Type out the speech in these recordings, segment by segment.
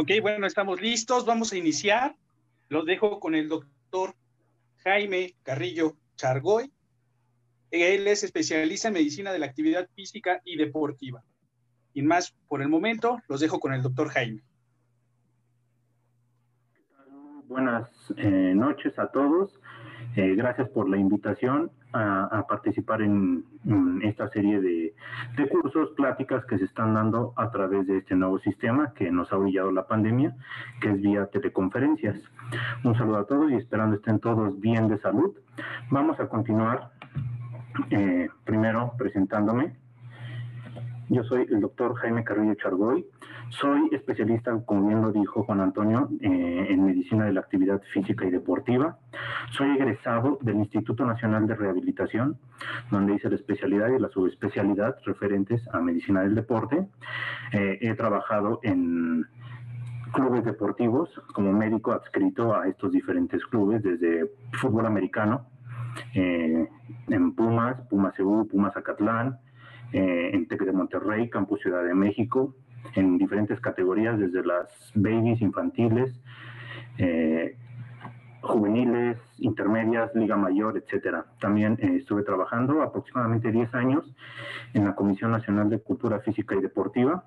Ok, bueno, estamos listos. Vamos a iniciar. Los dejo con el doctor Jaime Carrillo Chargoy. Él es especialista en medicina de la actividad física y deportiva. Y más por el momento, los dejo con el doctor Jaime. Buenas eh, noches a todos. Eh, gracias por la invitación a, participar en, esta serie de, cursos, pláticas que se están dando a través de este nuevo sistema que nos ha brillado la pandemia, que es vía teleconferencias. Un saludo a todos y esperando estén todos bien de salud. Vamos a continuar eh, primero presentándome. Yo soy el doctor Jaime Carrillo Chargoy. Soy especialista, como bien lo dijo Juan Antonio, eh, en medicina de la actividad física y deportiva. Soy egresado del Instituto Nacional de Rehabilitación, donde hice la especialidad y la subespecialidad referentes a medicina del deporte. Eh, he trabajado en clubes deportivos como médico adscrito a estos diferentes clubes, desde fútbol americano, eh, en Pumas, Pumas EU, Pumas Acatlán, en Tec de Monterrey, Campus Ciudad de México, en diferentes categorías, desde las babies, infantiles, eh, juveniles, intermedias, liga mayor, etcétera. También eh, estuve trabajando aproximadamente 10 años en la Comisión Nacional de Cultura Física y Deportiva.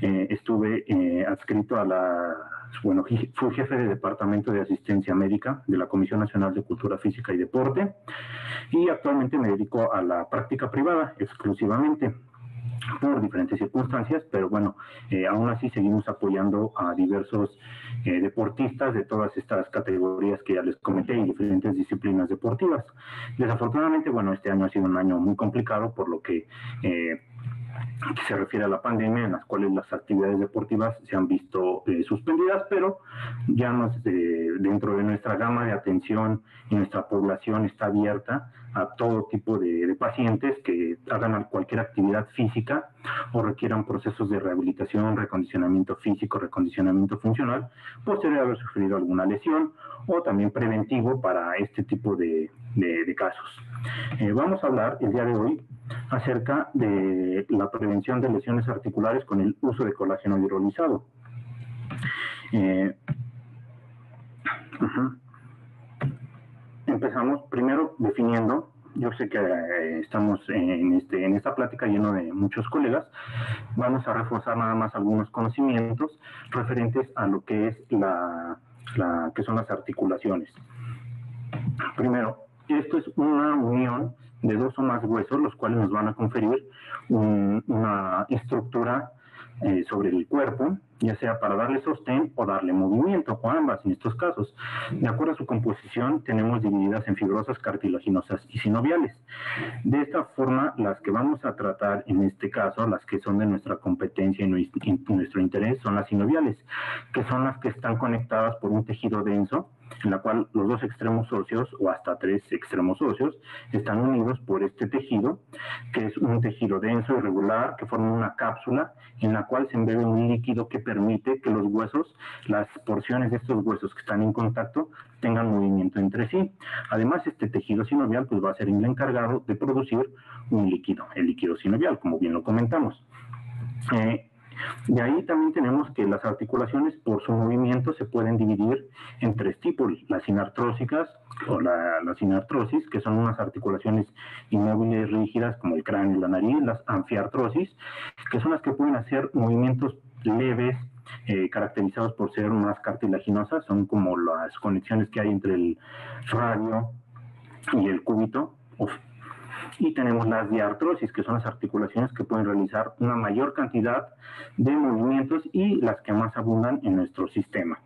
Eh, estuve adscrito a la, bueno, fui jefe de departamento de asistencia médica de la Comisión Nacional de Cultura Física y Deporte y actualmente me dedico a la práctica privada exclusivamente por diferentes circunstancias, pero bueno, eh, aún así seguimos apoyando a diversos eh, deportistas de todas estas categorías que ya les comenté y diferentes disciplinas deportivas. Desafortunadamente, bueno, este año ha sido un año muy complicado por lo que eh, se refiere a la pandemia, en las cuales las actividades deportivas se han visto suspendidas, pero ya nos, dentro de nuestra gama de atención y nuestra población está abierta a todo tipo de, pacientes que hagan cualquier actividad física o requieran procesos de rehabilitación, recondicionamiento físico, recondicionamiento funcional, posterior a haber sufrido alguna lesión o también preventivo para este tipo de, casos. Eh, vamos a hablar el día de hoy acerca de la prevención de lesiones articulares con el uso de colágeno hidrolizado. Eh, Empezamos primero definiendo, yo sé que eh, estamos en, este, en esta plática lleno de muchos colegas, vamos a reforzar nada más algunos conocimientos referentes a lo que es la, que son las articulaciones. Primero, esto es una unión de dos o más huesos, los cuales nos van a conferir una estructura eh, sobre el cuerpo, ya sea para darle sostén o darle movimiento, o ambas en estos casos. De acuerdo a su composición, tenemos divididas en fibrosas, cartilaginosas y sinoviales. De esta forma, las que vamos a tratar en este caso, las que son de nuestra competencia y nuestro interés, son las sinoviales, que son las que están conectadas por un tejido denso en la cual los dos extremos óseos o hasta tres extremos óseos están unidos por este tejido, que es un tejido denso y regular que forma una cápsula en la cual se embebe un líquido que permite que los huesos, las porciones de estos huesos que están en contacto, tengan movimiento entre sí. Además, este tejido sinovial pues, va a ser el encargado de producir un líquido, el líquido sinovial, como bien lo comentamos. Eh, de ahí también tenemos que las articulaciones por su movimiento se pueden dividir en tres tipos, las sinartrósicas o la, sinartrosis, que son unas articulaciones inmóviles rígidas como el cráneo y la nariz, las anfiartrosis, que son las que pueden hacer movimientos leves, eh, caracterizados por ser más cartilaginosas, son como las conexiones que hay entre el radio y el cúbito, y tenemos las diartrosis, que son las articulaciones que pueden realizar una mayor cantidad de movimientos y las que más abundan en nuestro sistema.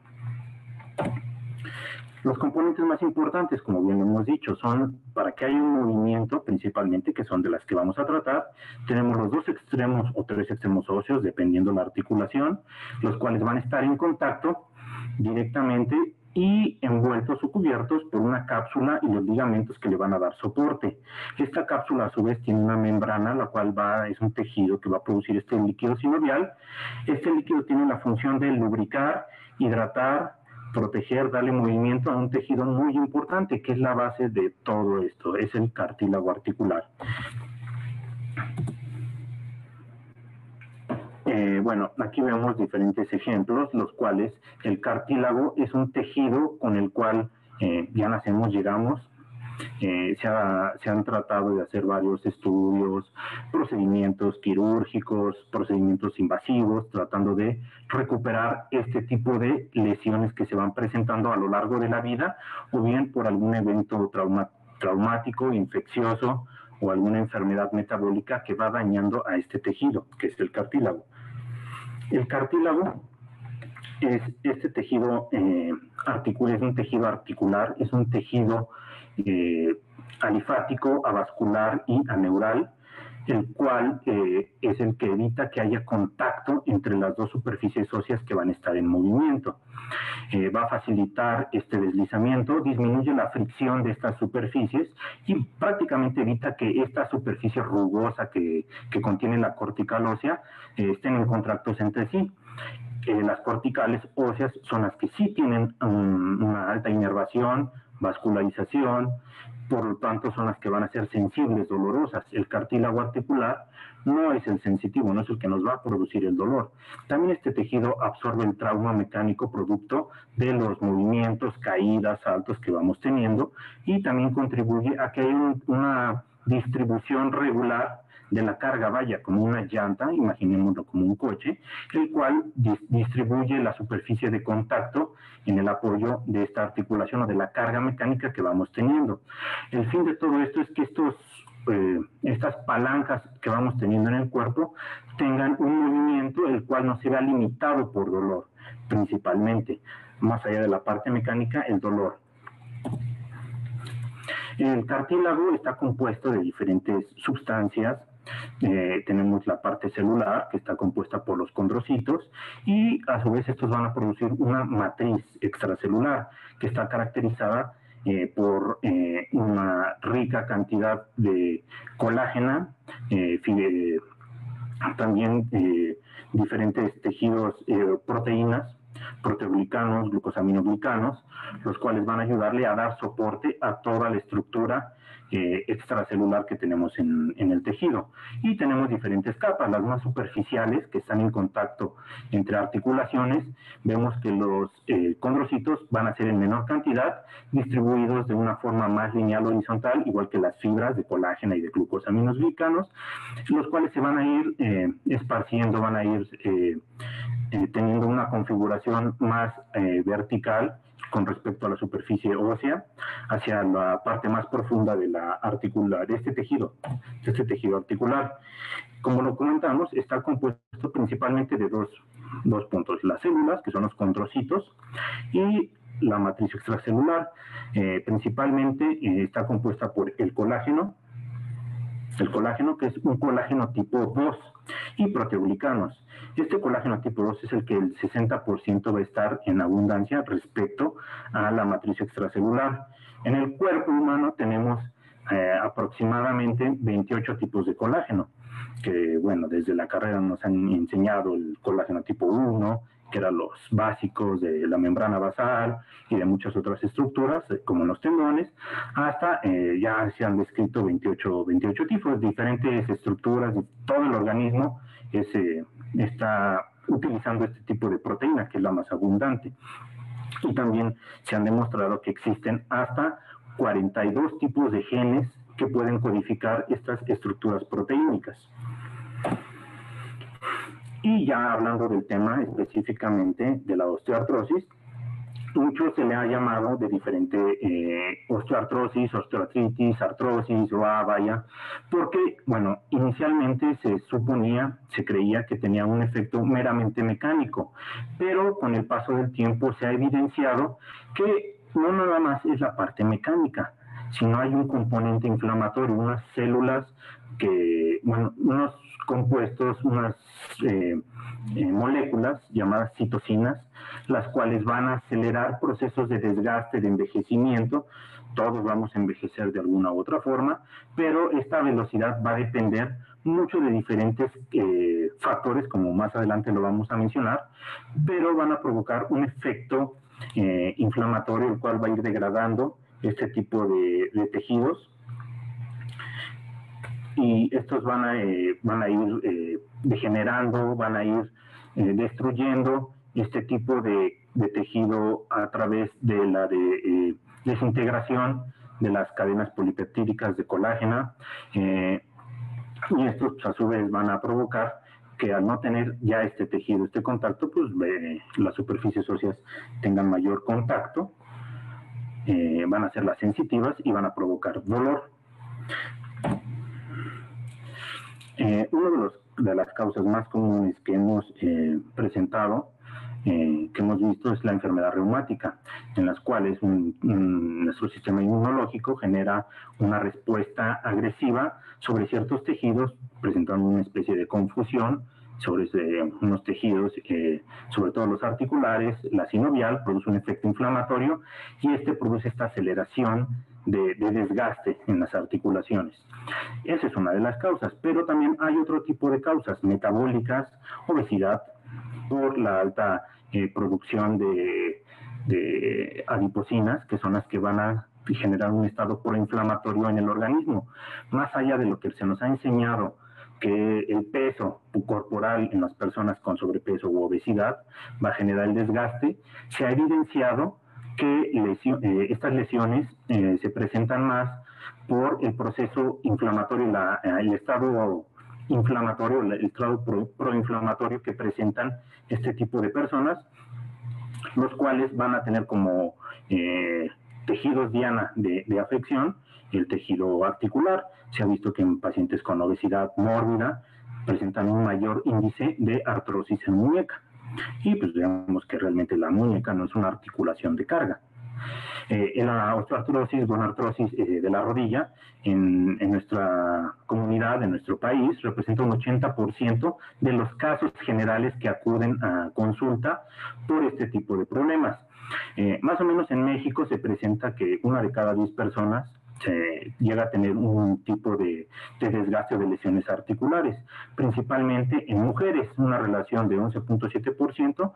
Los componentes más importantes, como bien hemos dicho, son para que haya un movimiento principalmente, que son de las que vamos a tratar. Tenemos los dos extremos o tres extremos óseos, dependiendo la articulación, los cuales van a estar en contacto directamente y envueltos o cubiertos por una cápsula y los ligamentos que le van a dar soporte. Esta cápsula a su vez tiene una membrana, la cual va, es un tejido que va a producir este líquido sinovial. Este líquido tiene la función de lubricar, hidratar, proteger, darle movimiento a un tejido muy importante, que es la base de todo esto, es el cartílago articular. Eh, bueno, aquí vemos diferentes ejemplos, los cuales el cartílago es un tejido con el cual eh, ya nacemos, llegamos, eh, se, han tratado de hacer varios estudios, procedimientos quirúrgicos, procedimientos invasivos, tratando de recuperar este tipo de lesiones que se van presentando a lo largo de la vida o bien por algún evento traumático, infeccioso o alguna enfermedad metabólica que va dañando a este tejido, que es el cartílago. El cartílago es este tejido eh, articular, es un tejido articular, es un tejido eh, alifático, avascular y aneural, el cual eh, es el que evita que haya contacto entre las dos superficies óseas que van a estar en movimiento. Eh, va a facilitar este deslizamiento, disminuye la fricción de estas superficies y prácticamente evita que esta superficie rugosa que, contiene la cortical ósea estén en contractos entre sí. las corticales óseas son las que sí tienen una alta inervación, vascularización, por lo tanto son las que van a ser sensibles, dolorosas. El cartílago articular no es el sensitivo, no es el que nos va a producir el dolor. También este tejido absorbe el trauma mecánico producto de los movimientos, caídas, saltos que vamos teniendo y también contribuye a que haya una distribución regular de la carga vaya como una llanta, imaginémoslo como un coche, el cual distribuye la superficie de contacto en el apoyo de esta articulación o de la carga mecánica que vamos teniendo. El fin de todo esto es que estos, eh, estas palancas que vamos teniendo en el cuerpo tengan un movimiento el cual no se vea limitado por dolor, principalmente, más allá de la parte mecánica, el dolor. El cartílago está compuesto de diferentes sustancias eh, tenemos la parte celular que está compuesta por los condrocitos y a su vez estos van a producir una matriz extracelular que está caracterizada eh, por eh, una rica cantidad de colágena, también diferentes tejidos, proteínas, proteoglicanos, glucosaminoglicanos, los cuales van a ayudarle a dar soporte a toda la estructura eh, extracelular que tenemos en, el tejido. Y tenemos diferentes capas, las más superficiales que están en contacto entre articulaciones. Vemos que los eh, condrocitos van a ser en menor cantidad, distribuidos de una forma más lineal horizontal, igual que las fibras de colágeno y de glucosaminos glicanos, los cuales se van a ir eh, esparciendo, van a ir teniendo una configuración más vertical con respecto a la superficie ósea hacia la parte más profunda de la articular, de este tejido, de este tejido articular. Como lo comentamos, está compuesto principalmente de dos, dos puntos, las células, que son los condrocitos, y la matriz extracelular. Eh, principalmente eh, está compuesta por el colágeno, el colágeno que es un colágeno tipo 2 y proteoglicanos. Este colágeno tipo 2 es el que el 60% va a estar en abundancia respecto a la matriz extracelular. En el cuerpo humano tenemos eh, aproximadamente 28 tipos de colágeno, que bueno, desde la carrera nos han enseñado el colágeno tipo 1, que eran los básicos de la membrana basal y de muchas otras estructuras, eh, como los tendones, hasta eh, ya se han descrito 28, 28 tipos, diferentes estructuras, todo el organismo eh, está utilizando este tipo de proteína, que es la más abundante. Y también se han demostrado que existen hasta 42 tipos de genes que pueden codificar estas estructuras proteínicas. Y ya hablando del tema específicamente de la osteoartrosis, mucho se le ha llamado de diferente eh, osteoartrosis, osteoartritis, artrosis, o vaya, porque, bueno, inicialmente se suponía, se creía que tenía un efecto meramente mecánico, pero con el paso del tiempo se ha evidenciado que no nada más es la parte mecánica, sino hay un componente inflamatorio, unas células que, bueno, unos compuestos, unas eh, eh, moléculas llamadas citocinas, las cuales van a acelerar procesos de desgaste, de envejecimiento. Todos vamos a envejecer de alguna u otra forma, pero esta velocidad va a depender mucho de diferentes eh, factores, como más adelante lo vamos a mencionar, pero van a provocar un efecto inflamatorio, el cual va a ir degradando este tipo de, tejidos y estos van a, eh, van a ir eh, degenerando, van a ir eh, destruyendo este tipo de, tejido a través de la de, desintegración de las cadenas polipeptídicas de colágena y estos pues, a su vez van a provocar que al no tener ya este tejido, este contacto, pues las superficies óseas tengan mayor contacto, eh, van a ser las sensitivas y van a provocar dolor. Eh, una de, los, de, las causas más comunes que hemos eh, que hemos visto, es la enfermedad reumática, en las cuales nuestro sistema inmunológico genera una respuesta agresiva sobre ciertos tejidos, presentando una especie de confusión sobre unos tejidos, eh, sobre todo los articulares, la sinovial, produce un efecto inflamatorio y este produce esta aceleración de, desgaste en las articulaciones. Esa es una de las causas, pero también hay otro tipo de causas metabólicas, obesidad, por la alta eh, producción de, adipocinas, que son las que van a generar un estado proinflamatorio en el organismo. Más allá de lo que se nos ha enseñado que el peso corporal en las personas con sobrepeso u obesidad va a generar el desgaste, se ha evidenciado que eh, estas lesiones eh, se presentan más por el proceso inflamatorio, la, el estado inflamatorio, el estado proinflamatorio que presentan este tipo de personas, los cuales van a tener como tejidos diana de, de afección el tejido articular. Se ha visto que en pacientes con obesidad mórbida presentan un mayor índice de artrosis en muñeca. Y pues veamos que realmente la muñeca no es una articulación de carga. Eh, la osteoartrosis, con artrosis eh, de la rodilla, en, en, nuestra comunidad, en nuestro país, representa un 80% de los casos generales que acuden a consulta por este tipo de problemas. Eh, más o menos en México se presenta que una de cada 10 personas se llega a tener un tipo de, desgaste de lesiones articulares, principalmente en mujeres, una relación de 11.7%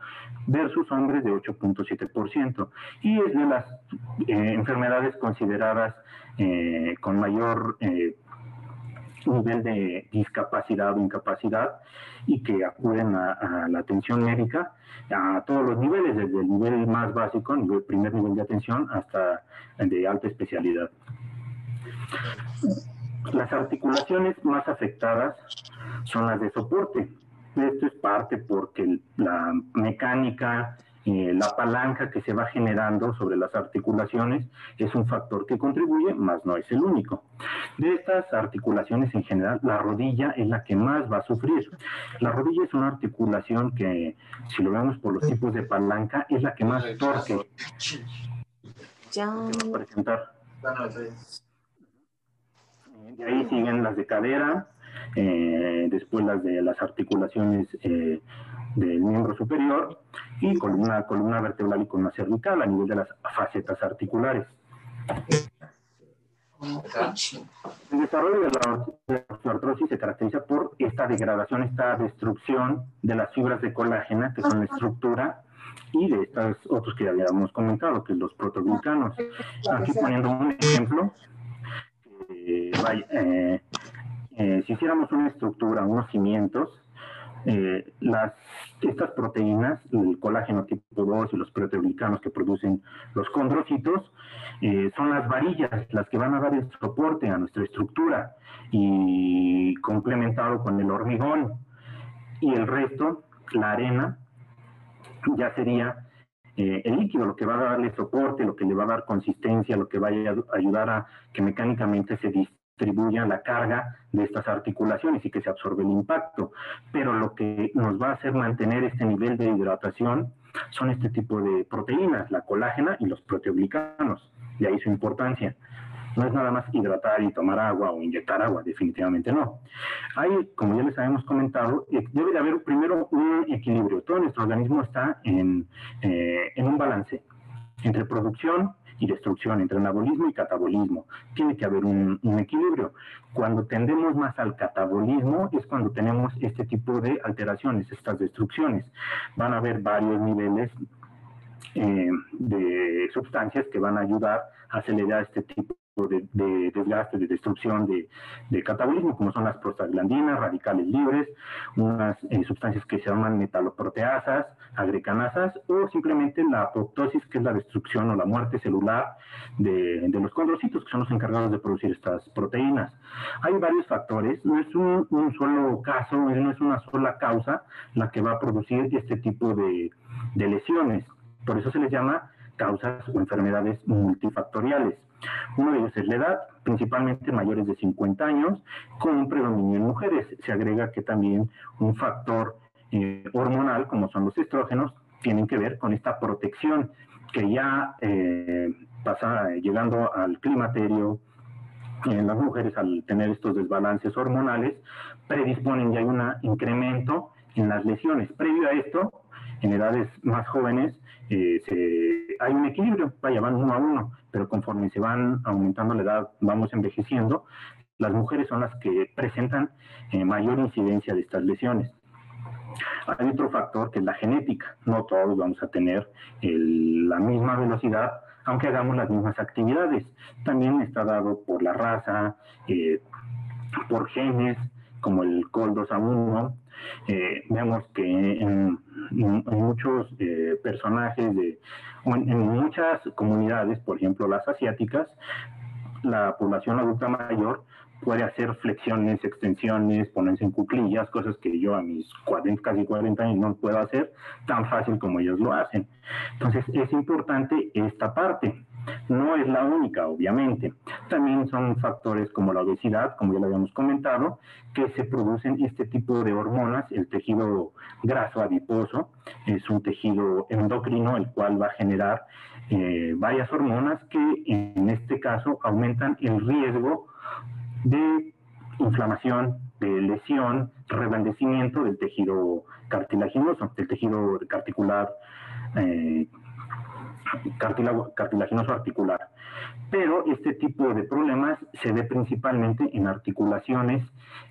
versus hombres de 8.7%. Y es de las eh, enfermedades consideradas eh, con mayor eh, nivel de discapacidad o incapacidad y que acuden a, la atención médica a todos los niveles, desde el nivel más básico, el primer nivel de atención, hasta de alta especialidad. Las articulaciones más afectadas son las de soporte. Esto es parte porque la mecánica, eh, la palanca que se va generando sobre las articulaciones es un factor que contribuye, más no es el único. De estas articulaciones en general, la rodilla es la que más va a sufrir. La rodilla es una articulación que, si lo vemos por los tipos de palanca, es la que más torque. Ya. presentar. De ahí siguen las de cadera, eh, después las de las articulaciones eh, del miembro superior y columna, columna vertebral y columna cervical a nivel de las facetas articulares. El desarrollo de la osteoartrosis se caracteriza por esta degradación, esta destrucción de las fibras de colágena, que son la estructura, y de estos otros que ya habíamos comentado, que es los protoglicanos. Aquí poniendo un ejemplo, eh, eh, si hiciéramos una estructura, unos cimientos, eh, las, estas proteínas, el colágeno tipo 2 y los proteoglicanos que producen los condrocitos, son las varillas las que van a dar el soporte a nuestra estructura y complementado con el hormigón. Y el resto, la arena, ya sería eh, el líquido, lo que va a darle soporte, lo que le va a dar consistencia, lo que va a ayudar a que mecánicamente se distribuya la carga de estas articulaciones y que se absorbe el impacto. Pero lo que nos va a hacer mantener este nivel de hidratación son este tipo de proteínas, la colágena y los proteoglicanos. De ahí su importancia. No es nada más hidratar y tomar agua o inyectar agua, definitivamente no. Hay, como ya les habíamos comentado, eh, debe de haber primero un equilibrio. Todo nuestro organismo está en, eh, en un balance entre producción y destrucción, entre anabolismo y catabolismo. Tiene que haber un, equilibrio. Cuando tendemos más al catabolismo es cuando tenemos este tipo de alteraciones, estas destrucciones. Van a haber varios niveles eh, de sustancias que van a ayudar a acelerar este tipo de, desgaste, de destrucción de, catabolismo, como son las prostaglandinas, radicales libres, unas eh, sustancias que se llaman metaloproteasas, agrecanasas, o simplemente la apoptosis, que es la destrucción o la muerte celular de, los condrocitos, que son los encargados de producir estas proteínas. Hay varios factores, no es un, solo caso, no es una sola causa la que va a producir este tipo de, de lesiones. Por eso se les llama causas o enfermedades multifactoriales. Uno de ellos es la edad, principalmente mayores de 50 años, con un predominio en mujeres. Se agrega que también un factor eh, hormonal, como son los estrógenos, tienen que ver con esta protección que ya eh, pasa llegando al climaterio, en las mujeres al tener estos desbalances hormonales, predisponen ya hay un incremento en las lesiones. Previo a esto, en edades más jóvenes eh, hay un equilibrio, vaya, van uno a uno, pero conforme se van aumentando la edad, vamos envejeciendo, las mujeres son las que presentan eh, mayor incidencia de estas lesiones. Hay otro factor que es la genética. No todos vamos a tener la misma velocidad, aunque hagamos las mismas actividades. También está dado por la raza, eh, por genes, como el COL2A1, eh, vemos que en, muchos personajes, de, en, muchas comunidades, por ejemplo las asiáticas, la población adulta mayor puede hacer flexiones, extensiones, ponerse en cuclillas, cosas que yo a mis 40, casi 40 años no puedo hacer tan fácil como ellos lo hacen. Entonces es importante esta parte. No es la única, obviamente. También son factores como la obesidad, como ya lo habíamos comentado, que se producen este tipo de hormonas. El tejido graso adiposo es un tejido endocrino, el cual va a generar eh, varias hormonas que en este caso aumentan el riesgo de inflamación, de lesión, reblandecimiento del tejido cartilaginoso, del tejido carticular eh, cartilaginoso articular. Pero este tipo de problemas se ve principalmente en articulaciones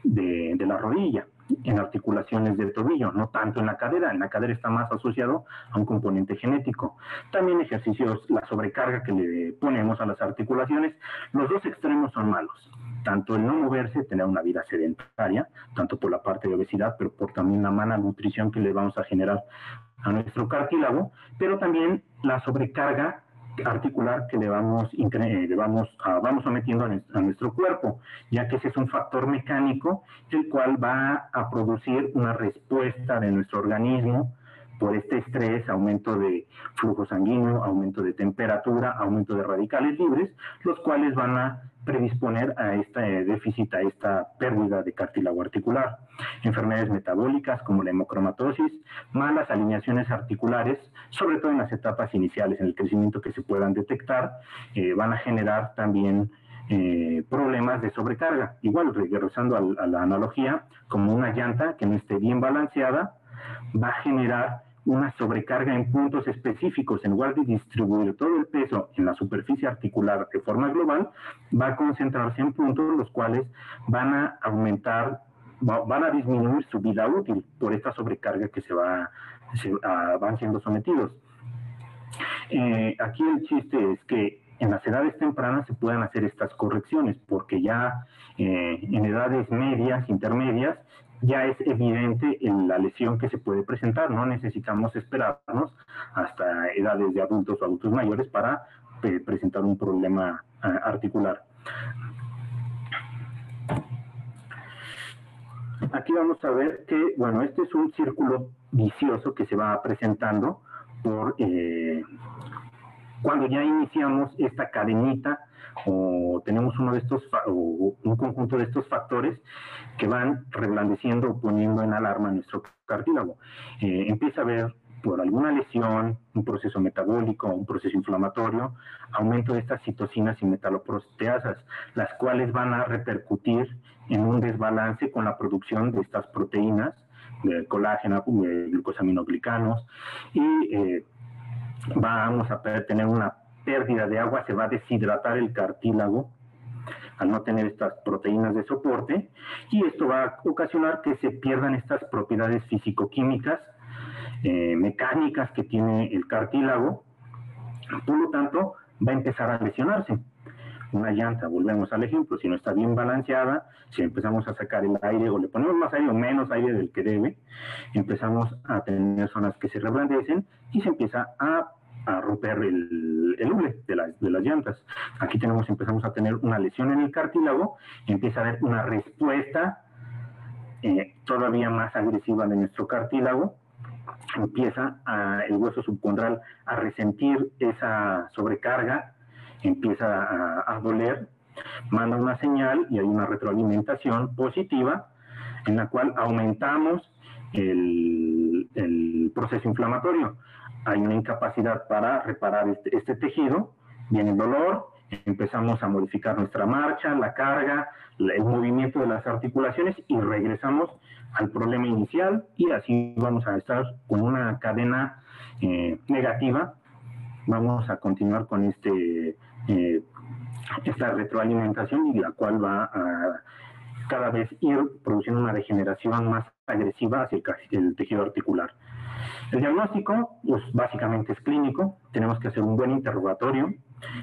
de, la rodilla, en articulaciones del tobillo, no tanto en la cadera. En la cadera está más asociado a un componente genético. También ejercicios, la sobrecarga que le ponemos a las articulaciones, los dos extremos son malos. Tanto el no moverse, tener una vida sedentaria, tanto por la parte de obesidad, pero por también la mala nutrición que le vamos a generar a nuestro cartílago, pero también la sobrecarga articular que le vamos, le vamos, a, vamos sometiendo a, nuestro cuerpo, ya que ese es un factor mecánico el cual va a producir una respuesta de nuestro organismo por este estrés, aumento de flujo sanguíneo, aumento de temperatura, aumento de radicales libres, los cuales van a predisponer a este déficit, a esta pérdida de cartílago articular. Enfermedades metabólicas como la hemocromatosis, malas alineaciones articulares, sobre todo en las etapas iniciales, en el crecimiento que se puedan detectar, eh, van a generar también eh, problemas de sobrecarga. Igual, regresando a la analogía, como una llanta que no esté bien balanceada, va a generar una sobrecarga en puntos específicos, en lugar de distribuir todo el peso en la superficie articular de forma global, va a concentrarse en puntos los cuales van a aumentar, van a disminuir su vida útil por esta sobrecarga que se, va, ah, van siendo sometidos. Eh, aquí el chiste es que en las edades tempranas se puedan hacer estas correcciones, porque ya eh, en edades medias, intermedias, ya es evidente en la lesión que se puede presentar. No necesitamos esperarnos hasta edades de adultos o adultos mayores para eh, presentar un problema ah, articular. Aquí vamos a ver que, bueno, este es un círculo vicioso que se va presentando por eh, cuando ya iniciamos esta cadenita o tenemos uno de estos o un conjunto de estos factores que van reblandeciendo o poniendo en alarma nuestro cartílago. Eh, empieza a haber por alguna lesión, un proceso metabólico, un proceso inflamatorio, aumento de estas citocinas y metaloproteasas, las cuales van a repercutir en un desbalance con la producción de estas proteínas, de colágeno, de glucosaminoglicanos, y eh, vamos a tener una pérdida de agua, se va a deshidratar el cartílago al no tener estas proteínas de soporte y esto va a ocasionar que se pierdan estas propiedades físico-químicas, eh, mecánicas que tiene el cartílago, por lo tanto va a empezar a lesionarse. una llanta, volvemos al ejemplo, si no está bien balanceada, si empezamos a sacar el aire o le ponemos más aire o menos aire del que debe, empezamos a tener zonas que se reblandecen y se empieza a, romper el, el de, de, las llantas. Aquí tenemos, empezamos a tener una lesión en el cartílago empieza a haber una respuesta eh, todavía más agresiva de nuestro cartílago empieza el hueso subcondral a resentir esa sobrecarga, empieza a, doler, manda una señal y hay una retroalimentación positiva en la cual aumentamos el, proceso inflamatorio. Hay una incapacidad para reparar este, este tejido, viene el dolor, empezamos a modificar nuestra marcha, la carga, el movimiento de las articulaciones y regresamos al problema inicial y así vamos a estar con una cadena eh, negativa. Vamos a continuar con este, eh, esta retroalimentación y la cual va a cada vez ir produciendo una degeneración más agresiva hacia el tejido articular. El diagnóstico, pues básicamente es clínico, tenemos que hacer un buen interrogatorio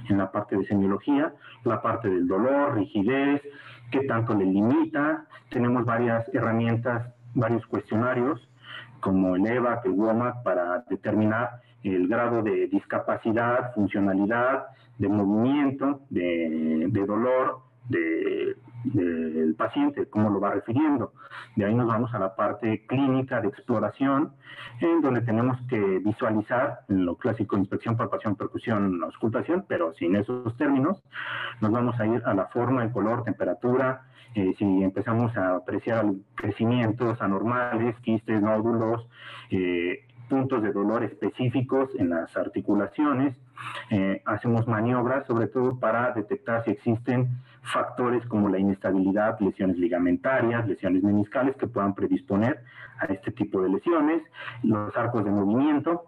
en la parte de semiología, la parte del dolor, rigidez, qué tanto le limita, tenemos varias herramientas, varios cuestionarios, como el EVA, el WOMAC, para determinar el grado de discapacidad, funcionalidad, de movimiento, de, de dolor, de del paciente, cómo lo va refiriendo. De ahí nos vamos a la parte clínica de exploración, en donde tenemos que visualizar lo clásico inspección, palpación, percusión, auscultación, pero sin esos términos. Nos vamos a ir a la forma, el color, temperatura, eh, si empezamos a apreciar crecimientos anormales, quistes, nódulos, eh, puntos de dolor específicos en las articulaciones. Eh, hacemos maniobras sobre todo para detectar si existen factores como la inestabilidad, lesiones ligamentarias, lesiones meniscales que puedan predisponer a este tipo de lesiones, los arcos de movimiento,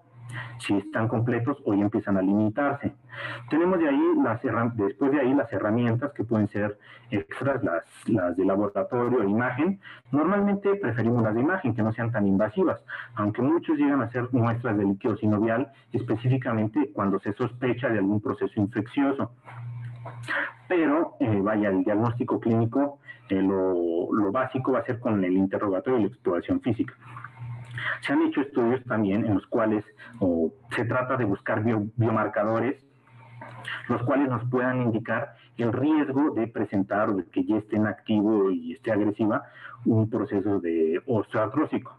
si están completos ya empiezan a limitarse. Tenemos de ahí las después de ahí las herramientas que pueden ser extras, las, las de laboratorio, imagen. Normalmente preferimos las de imagen que no sean tan invasivas, aunque muchos llegan a ser muestras de líquido sinovial, específicamente cuando se sospecha de algún proceso infeccioso. Pero, eh, vaya, el diagnóstico clínico, eh, lo, lo, básico va a ser con el interrogatorio y la exploración física. Se han hecho estudios también en los cuales se trata de buscar biomarcadores, los cuales nos puedan indicar el riesgo de presentar o de que ya esté en activo y esté agresiva un proceso de osteoartrósico.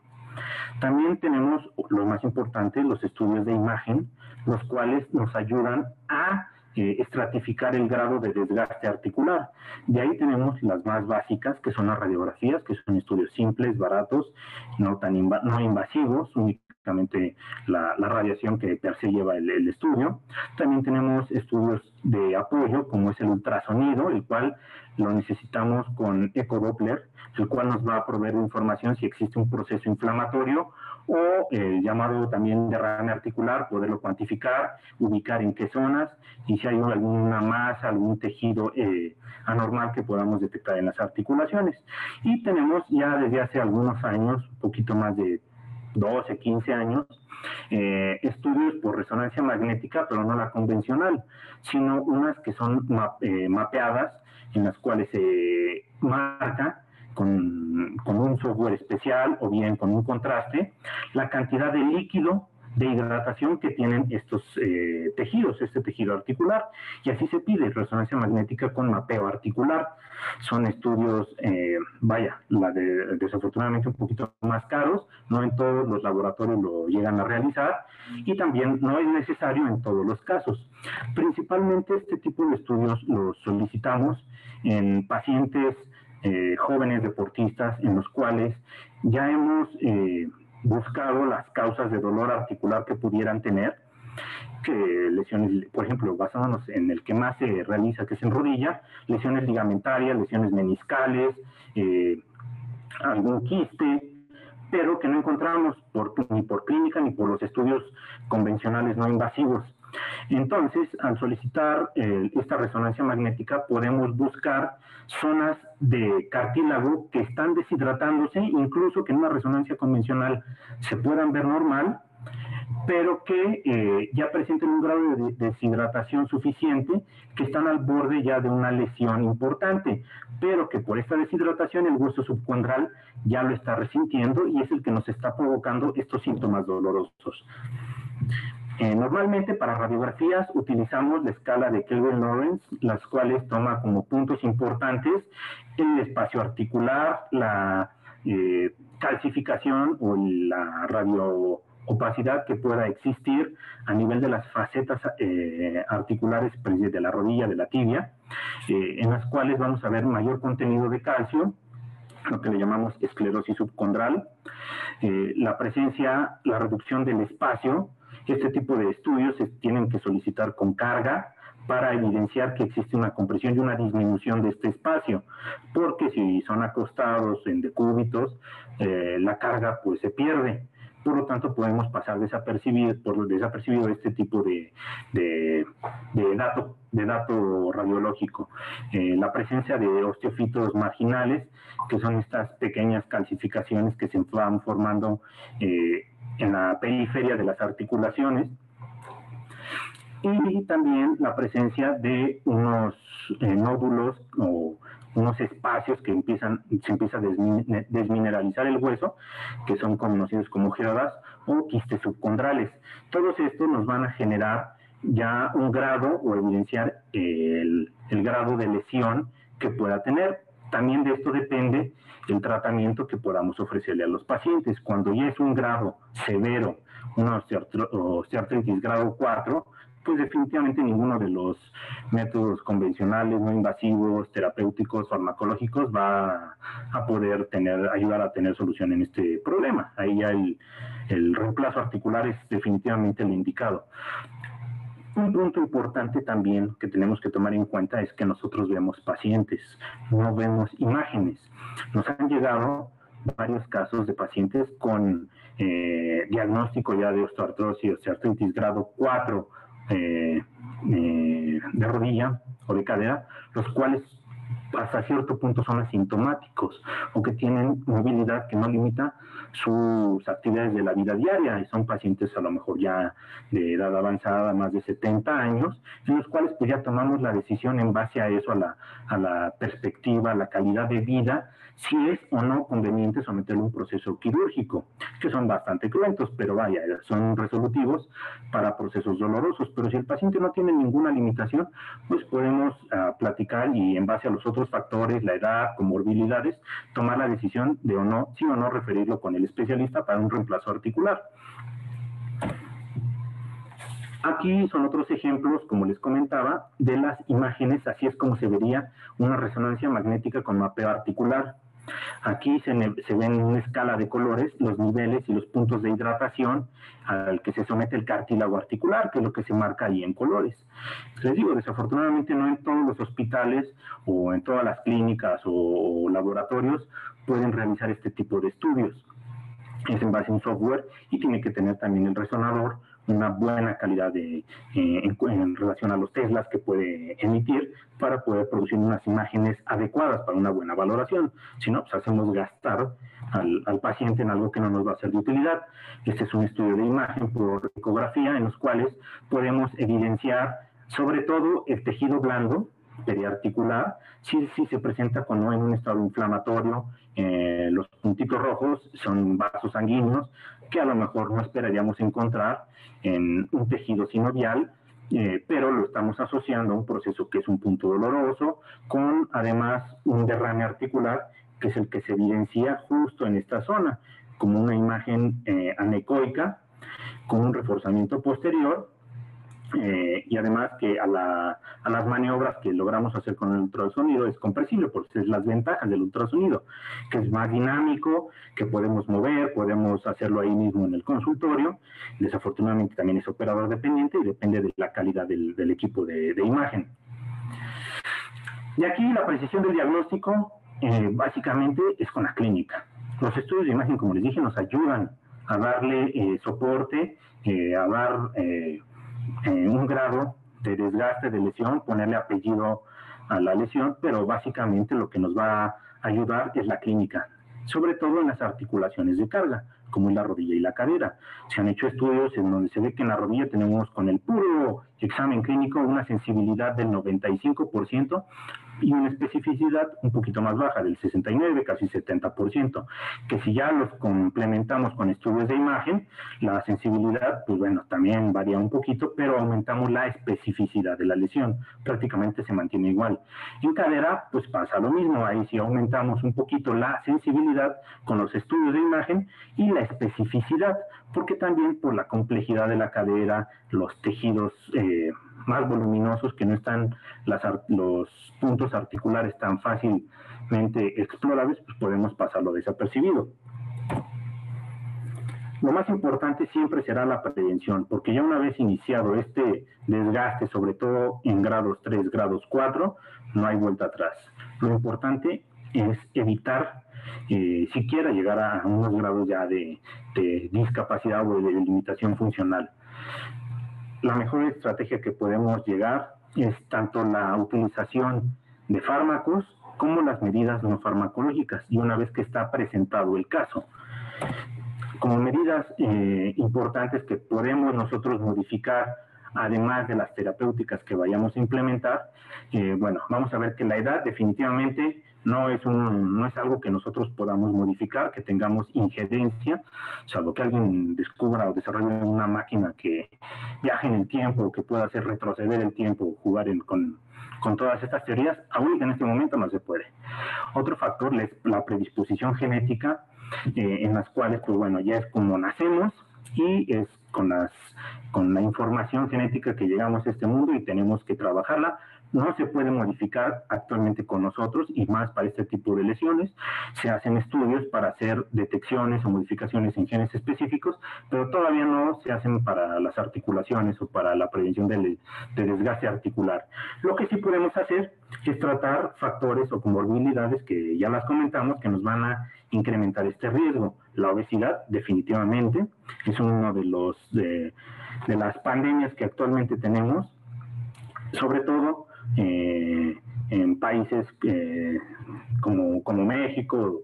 También tenemos, lo más importante, los estudios de imagen, los cuales nos ayudan a eh, estratificar el grado de desgaste articular. De ahí tenemos las más básicas, que son las radiografías, que son estudios simples, baratos, no tan no invasivos, únicamente la, radiación que per se lleva el, el, estudio. También tenemos estudios de apoyo, como es el ultrasonido, el cual lo necesitamos con ecodoppler, el cual nos va a proveer información si existe un proceso inflamatorio o el llamado también derrame articular, poderlo cuantificar, ubicar en qué zonas y si hay alguna masa, algún tejido eh, anormal que podamos detectar en las articulaciones. Y tenemos ya desde hace algunos años, un poquito más de 12, 15 años, eh, estudios por resonancia magnética, pero no la convencional, sino unas que son eh, mapeadas en las cuales se marca con, un software especial o bien con un contraste, la cantidad de líquido de hidratación que tienen estos eh, tejidos, este tejido articular. Y así se pide resonancia magnética con mapeo articular. Son estudios, eh, vaya, la de, desafortunadamente un poquito más caros, no en todos los laboratorios lo llegan a realizar y también no es necesario en todos los casos. Principalmente este tipo de estudios los solicitamos en pacientes eh, jóvenes deportistas en los cuales ya hemos eh, buscado las causas de dolor articular que pudieran tener, que lesiones, por ejemplo, basándonos en el que más se realiza, que es en rodilla, lesiones ligamentarias, lesiones meniscales, eh, algún quiste, pero que no encontramos por, ni por clínica ni por los estudios convencionales no invasivos. Entonces, al solicitar eh, esta resonancia magnética, podemos buscar zonas de cartílago que están deshidratándose, incluso que en una resonancia convencional se puedan ver normal, pero que eh, ya presentan un grado de deshidratación suficiente, que están al borde ya de una lesión importante, pero que por esta deshidratación el hueso subcondral ya lo está resintiendo y es el que nos está provocando estos síntomas dolorosos. Eh, normalmente para radiografías utilizamos la escala de Kelvin-Lawrence, las cuales toma como puntos importantes el espacio articular, la eh, calcificación o la radioopacidad que pueda existir a nivel de las facetas eh, articulares pues, de la rodilla, de la tibia, eh, en las cuales vamos a ver mayor contenido de calcio, lo que le llamamos esclerosis subcondral, la presencia, la reducción del espacio, este tipo de estudios se tienen que solicitar con carga, para evidenciar que existe una compresión y una disminución de este espacio, porque si son acostados en decúbitos, eh, la carga pues se pierde. Por lo tanto, podemos pasar desapercibido, por desapercibido este tipo de, de, dato, de dato radiológico. Eh, la presencia de osteofitos marginales, que son estas pequeñas calcificaciones que se van formando eh, en la periferia de las articulaciones, y también la presencia de unos eh, nódulos o unos espacios que empiezan, se empieza a desmineralizar el hueso, que son conocidos como geodas o quistes subcondrales. Todos estos nos van a generar ya un grado o evidenciar el, grado de lesión que pueda tener. También de esto depende el tratamiento que podamos ofrecerle a los pacientes. Cuando ya es un grado severo, una grado 4, pues definitivamente ninguno de los métodos convencionales, no invasivos, terapéuticos, farmacológicos va a poder tener, ayudar a tener solución en este problema. Ahí ya el, el reemplazo articular es definitivamente el indicado. Un punto importante también que tenemos que tomar en cuenta es que nosotros vemos pacientes, no vemos imágenes. Nos han llegado varios casos de pacientes con eh, diagnóstico ya de osteoartrosis, osteoartritis grado 4 eh, eh, de rodilla o de cadera, los cuales hasta cierto punto son asintomáticos o que tienen movilidad que no limita sus actividades de la vida diaria. Y son pacientes a lo mejor ya de edad avanzada, más de 70 años, en los cuales pues ya tomamos la decisión en base a eso, a la, a la perspectiva, a la calidad de vida si es o no conveniente someterlo a un proceso quirúrgico, que son bastante cruentos, pero vaya, son resolutivos para procesos dolorosos. Pero si el paciente no tiene ninguna limitación, pues podemos uh, platicar y en base a los otros factores, la edad, comorbilidades, tomar la decisión de o no, sí o no referirlo con el especialista para un reemplazo articular. Aquí son otros ejemplos, como les comentaba, de las imágenes, así es como se vería una resonancia magnética con mapeo articular. Aquí se, ven en una escala de colores los niveles y los puntos de hidratación al que se somete el cartílago articular, que es lo que se marca ahí en colores. Les digo, desafortunadamente no en todos los hospitales o en todas las clínicas o laboratorios pueden realizar este tipo de estudios. Es en base a un software y tiene que tener también el resonador una buena calidad de, eh, en, relación a los Teslas que puede emitir para poder producir unas imágenes adecuadas para una buena valoración. Si no, pues hacemos gastar al, al, paciente en algo que no nos va a ser de utilidad. Este es un estudio de imagen por ecografía en los cuales podemos evidenciar sobre todo el tejido blando periarticular, si, si se presenta como en un estado inflamatorio, eh, los puntitos rojos son vasos sanguíneos que a lo mejor no esperaríamos encontrar en un tejido sinovial, eh, pero lo estamos asociando a un proceso que es un punto doloroso, con además un derrame articular, que es el que se evidencia justo en esta zona, como una imagen eh, anecoica, con un reforzamiento posterior, eh, y además que a, las maniobras que logramos hacer con el ultrasonido es compresible, porque es las ventajas del ultrasonido, que es más dinámico, que podemos mover, podemos hacerlo ahí mismo en el consultorio. Desafortunadamente también es operador dependiente y depende de la calidad del, equipo de, imagen. Y aquí la precisión del diagnóstico eh, básicamente es con la clínica. Los estudios de imagen, como les dije, nos ayudan a darle eh, soporte, a dar en un grado de desgaste, de lesión, ponerle apellido a la lesión, pero básicamente lo que nos va a ayudar es la clínica, sobre todo en las articulaciones de carga, como es la rodilla y la cadera. Se han hecho estudios en donde se ve que en la rodilla tenemos con el puro examen clínico una sensibilidad del 95% y una especificidad un poquito más baja, del 69, casi 70%, que si ya los complementamos con estudios de imagen, la sensibilidad, pues bueno, también varía un poquito, pero aumentamos la especificidad de la lesión, prácticamente se mantiene igual. En cadera, pues pasa lo mismo, ahí sí aumentamos un poquito la sensibilidad con los estudios de imagen y la especificidad, porque también por la complejidad de la cadera, los tejidos... Eh, más voluminosos que no están los puntos articulares tan fácilmente explorables, pues podemos pasarlo desapercibido. Lo más importante siempre será la prevención, porque ya una vez iniciado este desgaste, sobre todo en grados 3, grados 4, no hay vuelta atrás. Lo importante es evitar eh, siquiera llegar a unos grados ya de, de discapacidad o de limitación funcional la mejor estrategia que podemos llegar es tanto la utilización de fármacos como las medidas no farmacológicas y una vez que está presentado el caso. Como medidas eh, importantes que podemos nosotros modificar, además de las terapéuticas que vayamos a implementar, eh, bueno, vamos a ver que la edad definitivamente no es, un, no es algo que nosotros podamos modificar, que tengamos injerencia, salvo que alguien descubra o desarrolle una máquina que viaje en el tiempo, que pueda hacer retroceder el tiempo, jugar con, con todas estas teorías, aún en este momento no se puede. Otro factor es la predisposición genética, eh, en las cuales, pues bueno, ya es como nacemos y es con, las, con la información genética que llegamos a este mundo y tenemos que trabajarla no se puede modificar actualmente con nosotros y más para este tipo de lesiones. Se hacen estudios para hacer detecciones o modificaciones en genes específicos, pero todavía no se hacen para las articulaciones o para la prevención de desgaste articular. Lo que sí podemos hacer es tratar factores o comorbilidades que ya las comentamos que nos van a incrementar este riesgo. La obesidad definitivamente es uno de los de las pandemias que actualmente tenemos, sobre todo eh, en países eh, como, como México,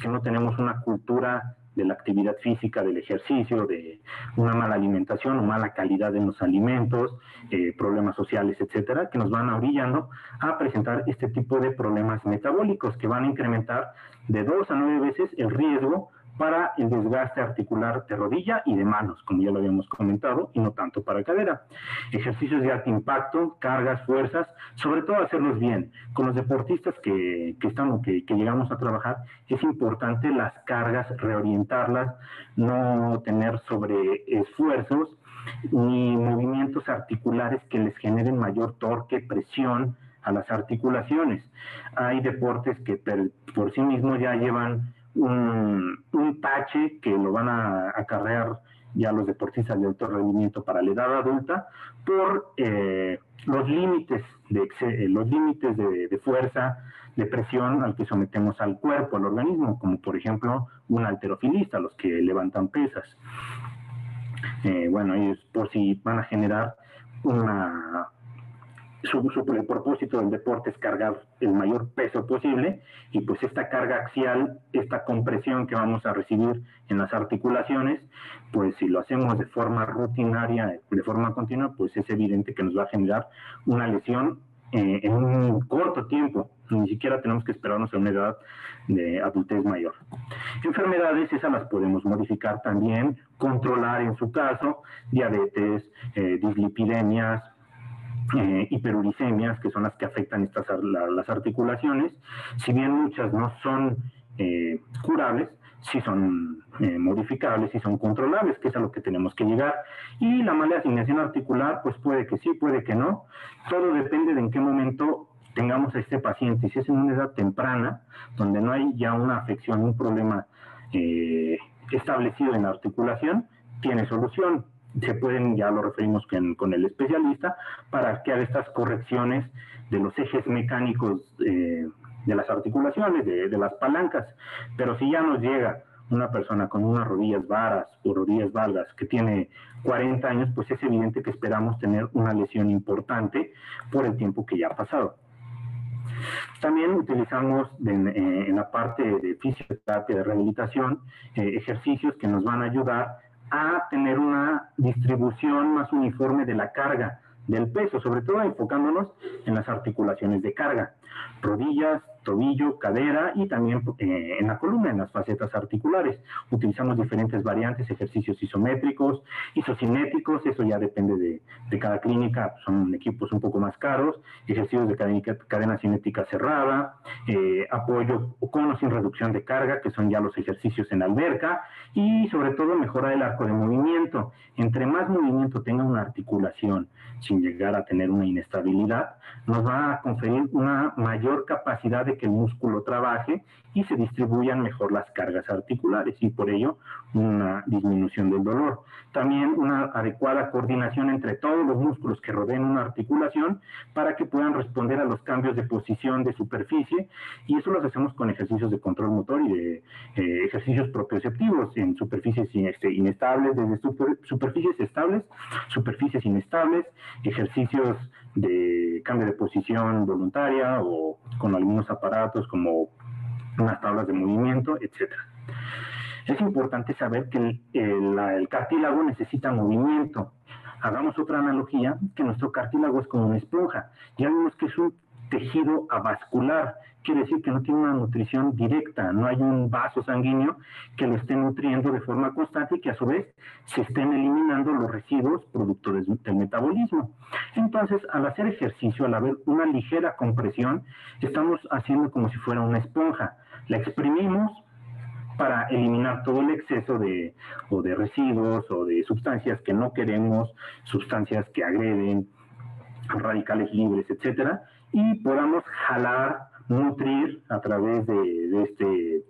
que no tenemos una cultura de la actividad física, del ejercicio, de una mala alimentación o mala calidad en los alimentos, eh, problemas sociales, etcétera, que nos van orillando a presentar este tipo de problemas metabólicos que van a incrementar de dos a nueve veces el riesgo para el desgaste articular de rodilla y de manos, como ya lo habíamos comentado, y no tanto para cadera. Ejercicios de alto impacto, cargas, fuerzas, sobre todo hacerlos bien. Con los deportistas que, que que llegamos a trabajar, es importante las cargas, reorientarlas, no tener sobre esfuerzos ni movimientos articulares que les generen mayor torque, presión a las articulaciones. Hay deportes que por sí mismos ya llevan un, un tache que lo van a acarrear ya los deportistas de alto rendimiento para la edad adulta por eh, los límites de eh, los límites de, fuerza de presión al que sometemos al cuerpo al organismo como por ejemplo un alterofilista los que levantan pesas. Eh, bueno ellos por si van a generar una su, el propósito del deporte es cargar el mayor peso posible y pues esta carga axial, esta compresión que vamos a recibir en las articulaciones, pues si lo hacemos de forma rutinaria, de forma continua, pues es evidente que nos va a generar una lesión eh, en un corto tiempo, ni siquiera tenemos que esperarnos a una edad de adultez mayor. Enfermedades, esas las podemos modificar también, controlar en su caso, diabetes, eh, dislipidemias, eh, hiperuricemias, que son las que afectan estas, las articulaciones, si bien muchas no son eh, curables, sí son eh, modificables, sí son controlables, que es a lo que tenemos que llegar. Y la mala asignación articular, pues puede que sí, puede que no. Todo depende de en qué momento tengamos a este paciente. Si es en una edad temprana, donde no hay ya una afección, un problema eh, establecido en la articulación, tiene solución se pueden, ya lo referimos con, el especialista, para que haga estas correcciones de los ejes mecánicos eh, de las articulaciones, de, las palancas. Pero si ya nos llega una persona con unas rodillas varas o rodillas valgas que tiene 40 años, pues es evidente que esperamos tener una lesión importante por el tiempo que ya ha pasado. También utilizamos en, la parte de fisioterapia, de rehabilitación, ejercicios que nos van a ayudar a tener una distribución más uniforme de la carga del peso, sobre todo enfocándonos en las articulaciones de carga, rodillas, tobillo, cadera y también eh, en la columna, en las facetas articulares. Utilizamos diferentes variantes, ejercicios isométricos, isocinéticos, eso ya depende de, de cada clínica, son equipos un poco más caros, ejercicios de cadena, cadena cinética cerrada, eh, apoyo con o sin reducción de carga, que son ya los ejercicios en alberca, y sobre todo mejora del arco de movimiento. Entre más movimiento tenga una articulación sin llegar a tener una inestabilidad, nos va a conferir una mayor capacidad de que el músculo trabaje y se distribuyan mejor las cargas articulares y por ello una disminución del dolor. También una adecuada coordinación entre todos los músculos que rodeen una articulación para que puedan responder a los cambios de posición de superficie y eso lo hacemos con ejercicios de control motor y de eh, ejercicios propioceptivos en superficies este, inestables, desde superficies estables, superficies inestables, ejercicios de cambio de posición voluntaria o con algunos aparatos como unas tablas de movimiento, etcétera. Es importante saber que el, cartílago necesita movimiento. Hagamos otra analogía, que nuestro cartílago es como una esponja. Ya vimos que es un tejido avascular, quiere decir que no tiene una nutrición directa, no hay un vaso sanguíneo que lo esté nutriendo de forma constante y que a su vez se estén eliminando los residuos producto del metabolismo. Entonces, al hacer ejercicio, al haber una ligera compresión, estamos haciendo como si fuera una esponja. La exprimimos para eliminar todo el exceso de, o de residuos o de sustancias que no queremos, sustancias que agreden, radicales libres, etcétera, y podamos jalar, nutrir a través de, este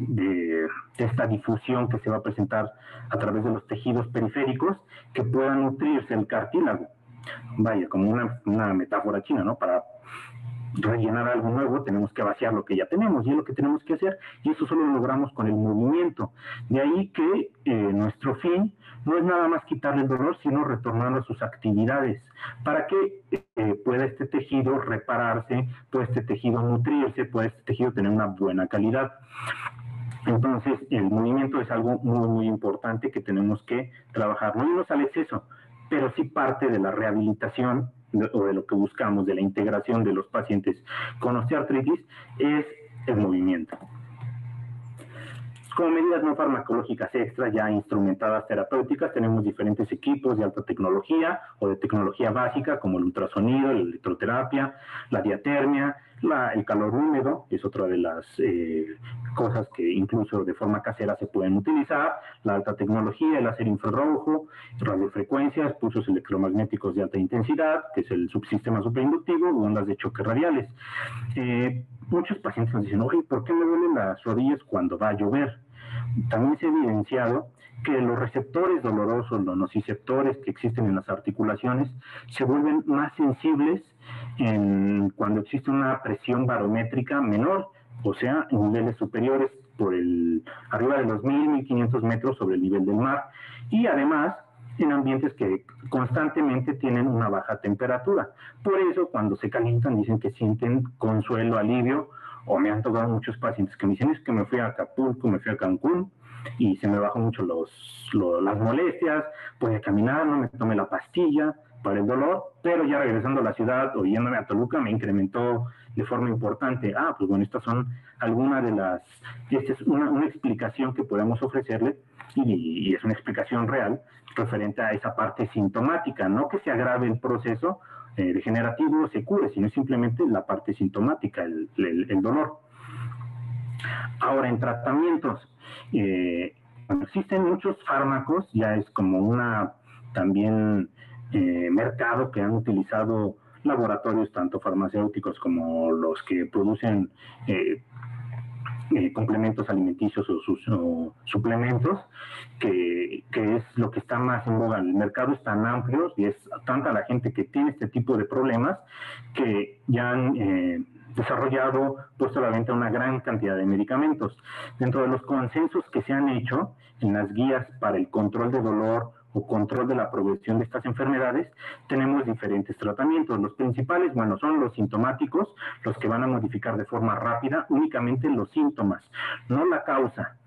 de, esta difusión que se va a presentar a través de los tejidos periféricos que puedan nutrirse el cartílago. Vaya, como una, una metáfora china, ¿no? Para rellenar algo nuevo, tenemos que vaciar lo que ya tenemos y es lo que tenemos que hacer y eso solo lo logramos con el movimiento. De ahí que eh, nuestro fin no es nada más quitarle el dolor, sino retornarlo a sus actividades para que eh, pueda este tejido repararse, pueda este tejido nutrirse, pueda este tejido tener una buena calidad. Entonces, el movimiento es algo muy, muy importante que tenemos que trabajar. No irnos al exceso, pero sí parte de la rehabilitación o de lo que buscamos, de la integración de los pacientes con osteoartritis, es el movimiento. Como medidas no farmacológicas extras ya instrumentadas terapéuticas, tenemos diferentes equipos de alta tecnología o de tecnología básica como el ultrasonido, la electroterapia, la diatermia, el calor húmedo, es otra de las eh, cosas que incluso de forma casera se pueden utilizar, la alta tecnología, el láser infrarrojo, radiofrecuencias, pulsos electromagnéticos de alta intensidad, que es el subsistema superinductivo, ondas de choque radiales. Eh, muchos pacientes nos dicen, oye, ¿por qué me duelen las rodillas cuando va a llover? También se ha evidenciado que los receptores dolorosos, los nociceptores que existen en las articulaciones, se vuelven más sensibles en, cuando existe una presión barométrica menor, o sea, en niveles superiores por el, arriba de los 1.000, 1.500 metros sobre el nivel del mar, y además en ambientes que constantemente tienen una baja temperatura. Por eso, cuando se calientan, dicen que sienten consuelo, alivio, o me han tocado muchos pacientes que me dicen, es que me fui a Acapulco, me fui a Cancún, y se me bajan mucho los, las molestias, pude caminar, no me tomé la pastilla para el dolor, pero ya regresando a la ciudad o yéndome a Toluca me incrementó de forma importante. Ah, pues bueno, estas son algunas de las, esta es una, una explicación que podemos ofrecerle y, y, es una explicación real referente a esa parte sintomática, no que se agrave el proceso eh, degenerativo se cure, sino simplemente la parte sintomática, el, el dolor. Ahora, en tratamientos, eh, existen muchos fármacos, ya es como una también eh, mercado que han utilizado laboratorios tanto farmacéuticos como los que producen eh, complementos alimenticios o, sus, suplementos, que, que, es lo que está más en boga. El mercado es tan amplio y es tanta la gente que tiene este tipo de problemas que ya han desarrollado, puesto a la venta una gran cantidad de medicamentos. Dentro de los consensos que se han hecho en las guías para el control de dolor o control de la progresión de estas enfermedades, tenemos diferentes tratamientos. Los principales, bueno, son los sintomáticos, los que van a modificar de forma rápida únicamente los síntomas, no la causa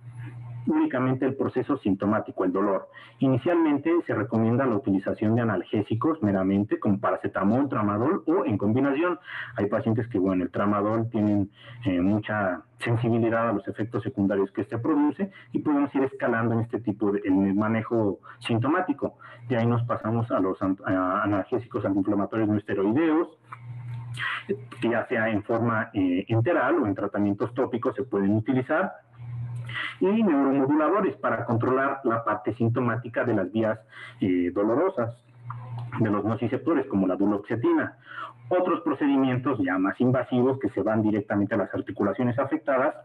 únicamente el proceso sintomático, el dolor. Inicialmente se recomienda la utilización de analgésicos meramente, como paracetamol, tramadol o en combinación. Hay pacientes que, bueno, el tramadol tienen eh, mucha sensibilidad a los efectos secundarios que este produce y podemos ir escalando en este tipo de manejo sintomático. De ahí nos pasamos a los analgésicos antiinflamatorios no esteroideos, ya sea en forma eh, enteral o en tratamientos tópicos se pueden utilizar y neuromoduladores para controlar la parte sintomática de las vías eh, dolorosas de los nociceptores, como la duloxetina. Otros procedimientos ya más invasivos que se van directamente a las articulaciones afectadas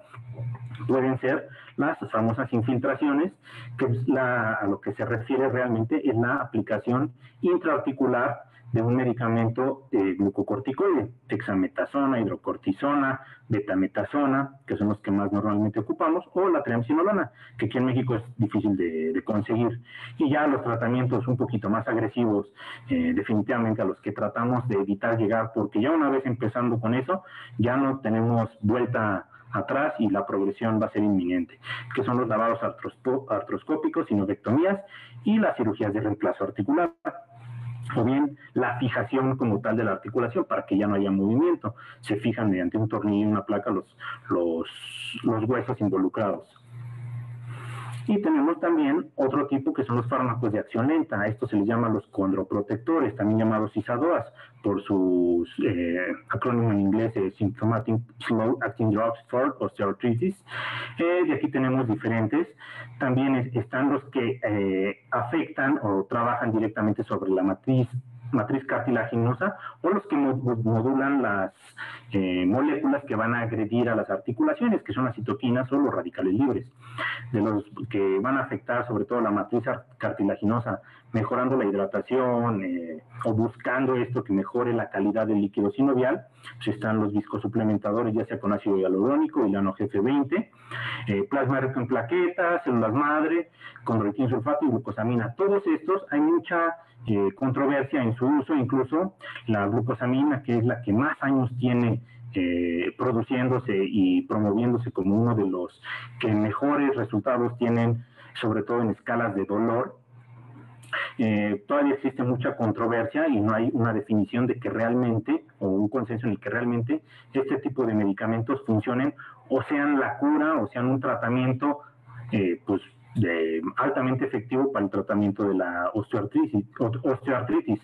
pueden ser las famosas infiltraciones, que a lo que se refiere realmente es la aplicación intraarticular de un medicamento eh, glucocorticoide, dexametasona, hidrocortisona, betametasona, que son los que más normalmente ocupamos, o la triamcinolona, que aquí en México es difícil de, conseguir. Y ya los tratamientos un poquito más agresivos, eh, definitivamente a los que tratamos de evitar llegar, porque ya una vez empezando con eso, ya no tenemos vuelta atrás y la progresión va a ser inminente, que son los lavados artroscópicos, sinovectomías y las cirugías de reemplazo articular o bien la fijación como tal de la articulación para que ya no haya movimiento. Se fijan mediante un tornillo y una placa los, los, huesos involucrados. Y tenemos también otro tipo que son los fármacos de acción lenta. A estos se les llama los condroprotectores, también llamados ISADOAS, por su eh, acrónimo en inglés de Symptomatic Slow Acting Drugs for Osteoarthritis. Eh, y aquí tenemos diferentes. También están los que eh, afectan o trabajan directamente sobre la matriz matriz cartilaginosa o los que modulan las eh, moléculas que van a agredir a las articulaciones, que son las citoquinas o los radicales libres, de los que van a afectar sobre todo la matriz cartilaginosa, mejorando la hidratación eh, o buscando esto que mejore la calidad del líquido sinovial, pues están los viscosuplementadores, ya sea con ácido hialurónico, y GF20, eh, plasma rico en plaquetas, células madre, condroitin sulfato y glucosamina. Todos estos hay mucha eh, controversia en su uso, incluso la glucosamina, que es la que más años tiene eh, produciéndose y promoviéndose como uno de los que mejores resultados tienen, sobre todo en escalas de dolor. Eh, todavía existe mucha controversia y no hay una definición de que realmente, o un consenso en el que realmente este tipo de medicamentos funcionen o sean la cura o sean un tratamiento pues altamente efectivo para el tratamiento de la osteoartritis.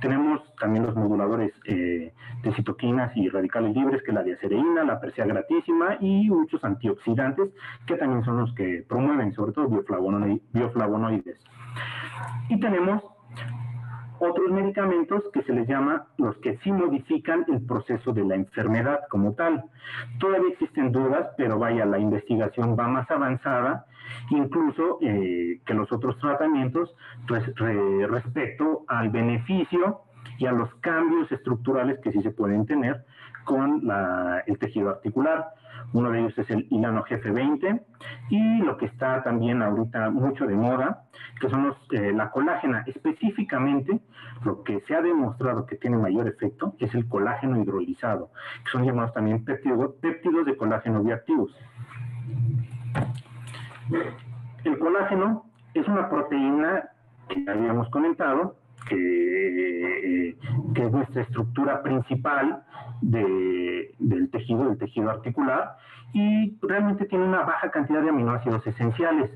Tenemos también los moduladores eh, de citoquinas y radicales libres, que es la diacereína, la persea gratísima y muchos antioxidantes, que también son los que promueven, sobre todo bioflavonoides. Y tenemos otros medicamentos que se les llama los que sí modifican el proceso de la enfermedad como tal. Todavía existen dudas, pero vaya, la investigación va más avanzada, incluso eh, que los otros tratamientos pues, respecto al beneficio y a los cambios estructurales que sí se pueden tener con el tejido articular. Uno de ellos es el Ilano GF20 y lo que está también ahorita mucho de moda, que son eh, la colágena. Específicamente, lo que se ha demostrado que tiene mayor efecto es el colágeno hidrolizado, que son llamados también péptidos, péptidos de colágeno bioactivos. El colágeno es una proteína que habíamos comentado, que, es nuestra estructura principal del tejido, del tejido articular, y realmente tiene una baja cantidad de aminoácidos esenciales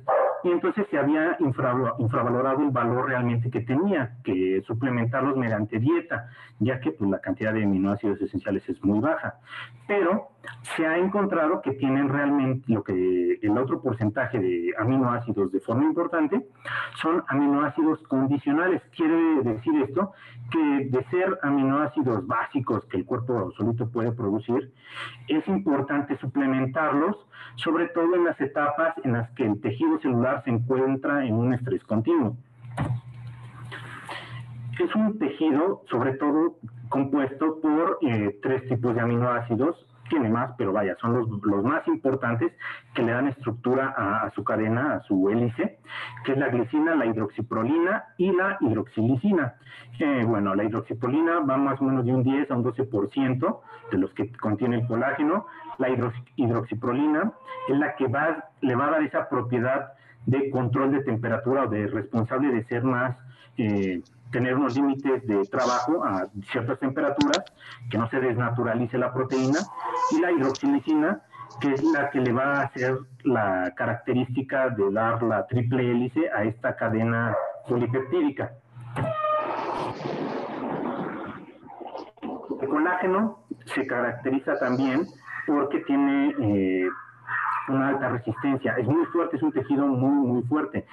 y entonces se había infravalorado el valor realmente que tenía, que suplementarlos mediante dieta, ya que pues, la cantidad de aminoácidos esenciales es muy baja. Pero se ha encontrado que tienen realmente lo que el otro porcentaje de aminoácidos de forma importante son aminoácidos condicionales. Quiere decir esto que de ser aminoácidos básicos que el cuerpo solito puede producir, es importante suplementarlos, sobre todo en las etapas en las que el tejido celular se encuentra en un estrés continuo. Es un tejido, sobre todo, compuesto por eh, tres tipos de aminoácidos, tiene más, pero vaya, son los, los más importantes que le dan estructura a, su cadena, a su hélice, que es la glicina, la hidroxiprolina y la hidroxilicina. Eh, bueno, la hidroxiprolina va más o menos de un 10 a un 12% de los que contiene el colágeno. La hidroxiprolina es la que va, le va a dar esa propiedad de control de temperatura o de responsable de ser más... Eh, tener unos límites de trabajo a ciertas temperaturas, que no se desnaturalice la proteína, y la hidroxilicina, que es la que le va a hacer la característica de dar la triple hélice a esta cadena polipeptídica. El colágeno se caracteriza también porque tiene eh, una alta resistencia, es muy fuerte, es un tejido muy, muy fuerte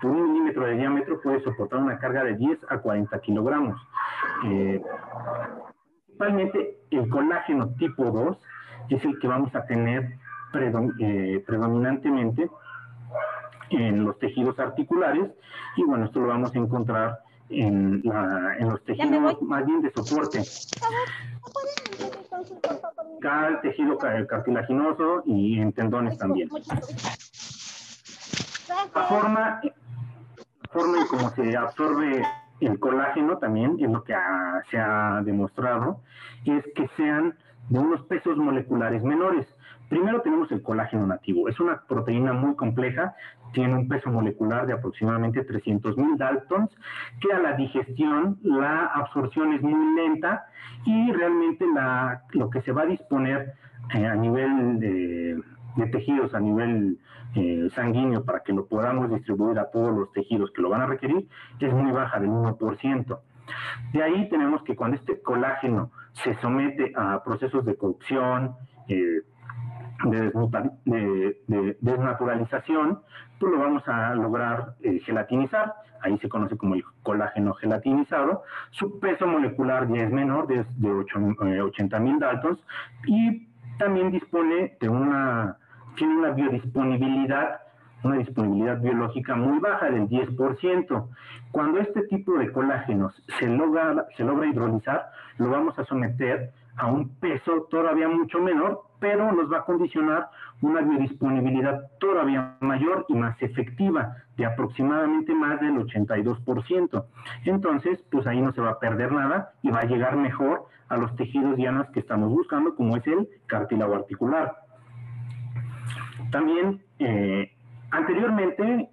por un milímetro de diámetro puede soportar una carga de 10 a 40 kilogramos. Eh, principalmente el colágeno tipo 2 es el que vamos a tener eh, predominantemente en los tejidos articulares y bueno, esto lo vamos a encontrar en, los tejidos más bien de soporte. Cada tejido cartilaginoso y en tendones también. La forma forma en cómo se absorbe el colágeno también, es lo que se ha demostrado, es que sean de unos pesos moleculares menores. Primero tenemos el colágeno nativo. Es una proteína muy compleja, tiene un peso molecular de aproximadamente 300.000 daltons, que a la digestión la absorción es muy lenta y realmente la, lo que se va a disponer eh, a nivel de de tejidos a nivel eh, sanguíneo para que lo podamos distribuir a todos los tejidos que lo van a requerir es muy baja, del 1%. De ahí tenemos que cuando este colágeno se somete a procesos de cocción, eh, de, desnaturalización, pues lo vamos a lograr eh, gelatinizar. Ahí se conoce como el colágeno gelatinizado. Su peso molecular ya es menor, de, de 80 mil daltons, y también dispone de una tiene una biodisponibilidad, una disponibilidad biológica muy baja del 10%. Cuando este tipo de colágenos se logra, hidrolizar, lo vamos a someter a un peso todavía mucho menor, pero nos va a condicionar una biodisponibilidad todavía mayor y más efectiva, de aproximadamente más del 82%. Entonces, pues ahí no se va a perder nada y va a llegar mejor a los tejidos llanos que estamos buscando, como es el cartílago articular. También, eh, anteriormente,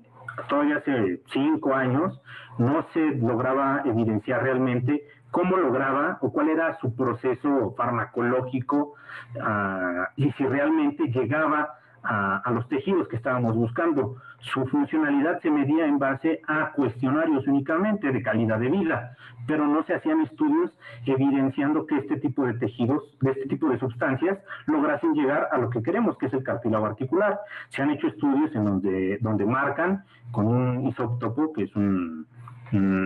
todavía hace cinco años, no se lograba evidenciar realmente cómo lograba o cuál era su proceso farmacológico ah, y si realmente llegaba a, los tejidos que estábamos buscando. Su funcionalidad se medía en base a cuestionarios únicamente de calidad de vida, pero no se hacían estudios evidenciando que este tipo de tejidos, de este tipo de sustancias, lograsen llegar a lo que queremos, que es el cartílago articular. Se han hecho estudios en donde, donde marcan con un isótopo, que es un,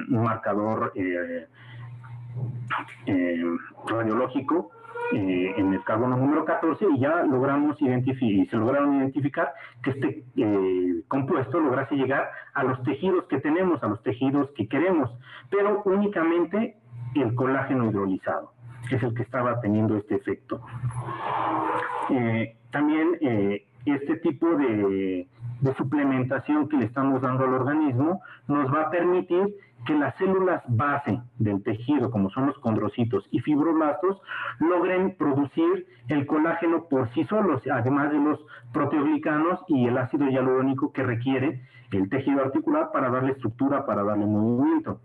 marcador eh, eh, radiológico, eh, en el carbono número 14 y ya logramos identificar, se lograron identificar que este eh, compuesto lograse llegar a los tejidos que tenemos, a los tejidos que queremos, pero únicamente el colágeno hidrolizado es el que estaba teniendo este efecto. Eh, también este tipo de suplementación que le estamos dando al organismo nos va a permitir que las células base del tejido, como son los condrocitos y fibroblastos, logren producir el colágeno por sí solos, además de los proteoglicanos y el ácido hialurónico que requiere el tejido articular para darle estructura, para darle movimiento.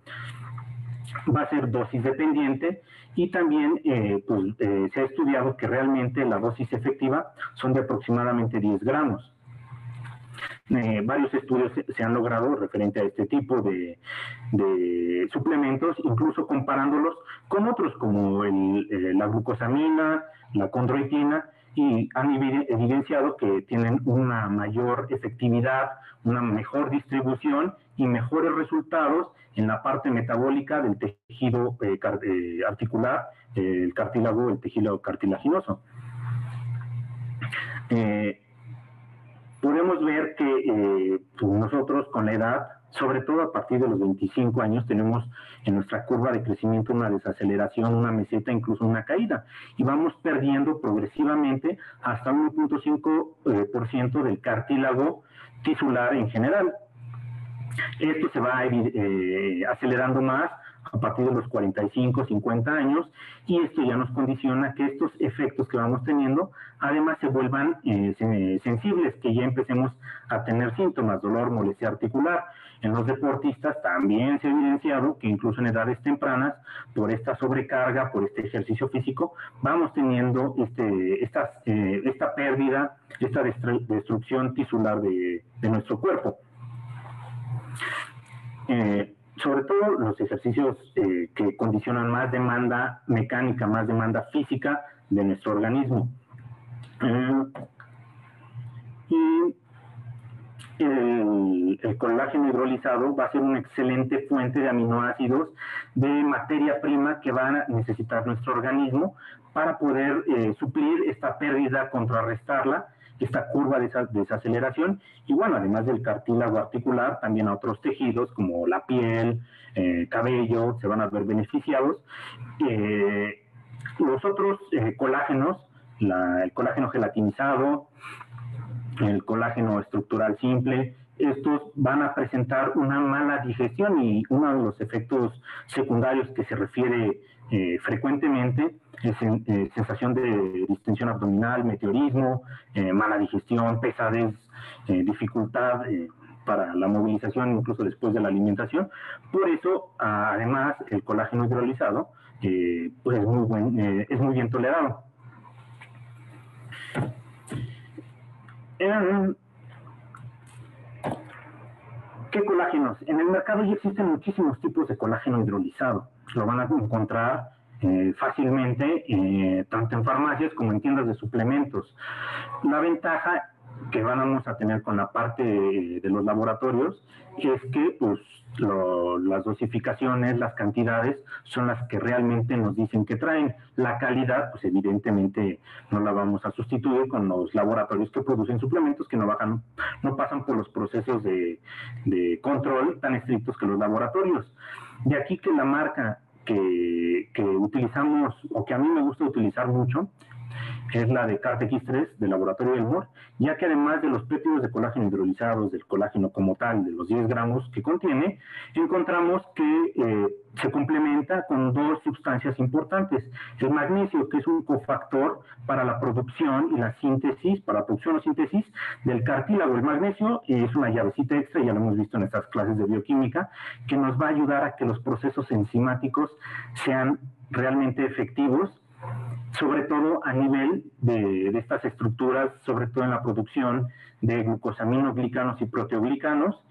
Va a ser dosis dependiente y también eh, pues, eh, se ha estudiado que realmente la dosis efectiva son de aproximadamente 10 gramos. Eh, varios estudios se, han logrado referente a este tipo de, suplementos, incluso comparándolos con otros como el, eh, la glucosamina, la condroitina, y han evidenciado que tienen una mayor efectividad, una mejor distribución y mejores resultados en la parte metabólica del tejido eh, articular, el cartílago, el tejido cartilaginoso podemos ver que eh, nosotros con la edad sobre todo a partir de los 25 años, tenemos en nuestra curva de crecimiento una desaceleración, una meseta, incluso una caída, y vamos perdiendo progresivamente hasta 1.5% del cartílago tisular en general. Esto se va eh, acelerando más a partir de los 45, 50 años, y esto ya nos condiciona que estos efectos que vamos teniendo, además se vuelvan eh, sensibles, que ya empecemos a tener síntomas, dolor, molestia articular. En los deportistas también se ha evidenciado que incluso en edades tempranas, por esta sobrecarga, por este ejercicio físico, vamos teniendo este, eh, esta pérdida, esta destrucción tisular de, nuestro cuerpo. Eh, sobre todo los ejercicios eh, que condicionan más demanda mecánica, más demanda física de nuestro organismo. Eh, y el, colágeno hidrolizado va a ser una excelente fuente de aminoácidos, de materia prima que va a necesitar nuestro organismo para poder eh, suplir esta pérdida, contrarrestarla esta curva de desaceleración y bueno, además del cartílago articular, también a otros tejidos como la piel, eh, cabello, se van a ver beneficiados. Eh, los otros eh, colágenos, el colágeno gelatinizado, el colágeno estructural simple, estos van a presentar una mala digestión y uno de los efectos secundarios que se refiere frecuentemente es, eh, sensación de distensión abdominal, meteorismo, eh, mala digestión, pesadez, eh, dificultad para la movilización incluso después de la alimentación. Por eso, además, el colágeno hidrolizado pues es, muy buen, es muy bien tolerado. ¿Qué colágenos? En el mercado ya existen muchísimos tipos de colágeno hidrolizado. Lo van a encontrar eh, fácilmente, eh, tanto en farmacias como en tiendas de suplementos. La ventaja que vamos a tener con la parte de, los laboratorios es que pues, las dosificaciones, las cantidades son las que realmente nos dicen que traen. La calidad, pues evidentemente no la vamos a sustituir con los laboratorios que producen suplementos que no, bajan, no pasan por los procesos de, de control tan estrictos que los laboratorios. De aquí que la marca que, utilizamos o que a mí me gusta utilizar mucho es la de CARTX3 del laboratorio del MOR, ya que además de los péptidos de colágeno hidrolizados, del colágeno como tal, de los 10 gramos que contiene, encontramos que eh, se complementa con dos sustancias importantes. El magnesio, que es un cofactor para la producción y la síntesis, para la producción o síntesis del cartílago. El magnesio es una llavecita extra, ya lo hemos visto en estas clases de bioquímica, que nos va a ayudar a que los procesos enzimáticos sean realmente efectivos sobre todo a nivel de, estas estructuras, sobre todo en la producción de glucosaminoglicanos y proteoglicanos,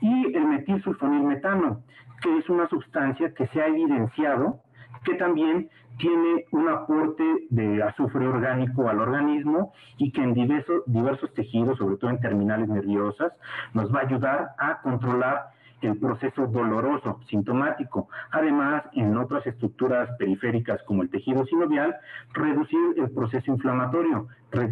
y el metilsulfonilmetano, que es una sustancia que se ha evidenciado que también tiene un aporte de azufre orgánico al organismo y que en diversos, diversos tejidos, sobre todo en terminales nerviosas, nos va a ayudar a controlar el proceso doloroso, sintomático. Además, en otras estructuras periféricas como el tejido sinovial, reducir el proceso inflamatorio,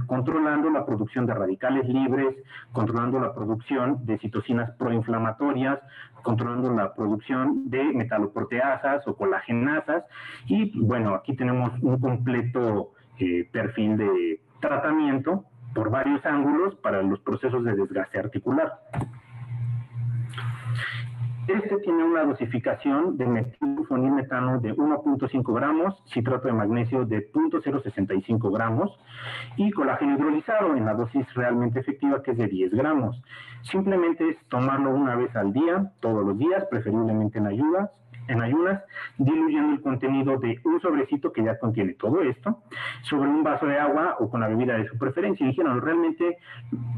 controlando la producción de radicales libres, controlando la producción de citocinas proinflamatorias, controlando la producción de metaloproteasas o colagenasas. Y bueno, aquí tenemos un completo eh, perfil de tratamiento por varios ángulos para los procesos de desgaste articular. Este tiene una dosificación de metilfonilmetano de 1.5 gramos, citrato de magnesio de 0.065 gramos y colágeno hidrolizado en la dosis realmente efectiva que es de 10 gramos. Simplemente es tomarlo una vez al día, todos los días, preferiblemente en ayudas, en ayunas, diluyendo el contenido de un sobrecito que ya contiene todo esto, sobre un vaso de agua o con la bebida de su preferencia. Y dijeron, realmente,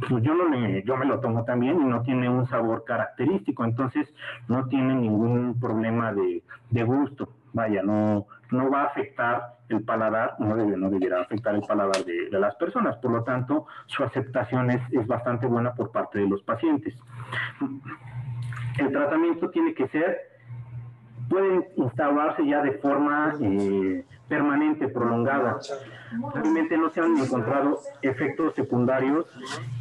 pues yo, no me, yo me lo tomo también y no tiene un sabor característico, entonces no tiene ningún problema de, gusto. Vaya, no, no va a afectar el paladar, no, debe, no debiera afectar el paladar de, de, las personas. Por lo tanto, su aceptación es, es bastante buena por parte de los pacientes. El tratamiento tiene que ser pueden instaurarse ya de forma eh, permanente, prolongada. Realmente no se han encontrado efectos secundarios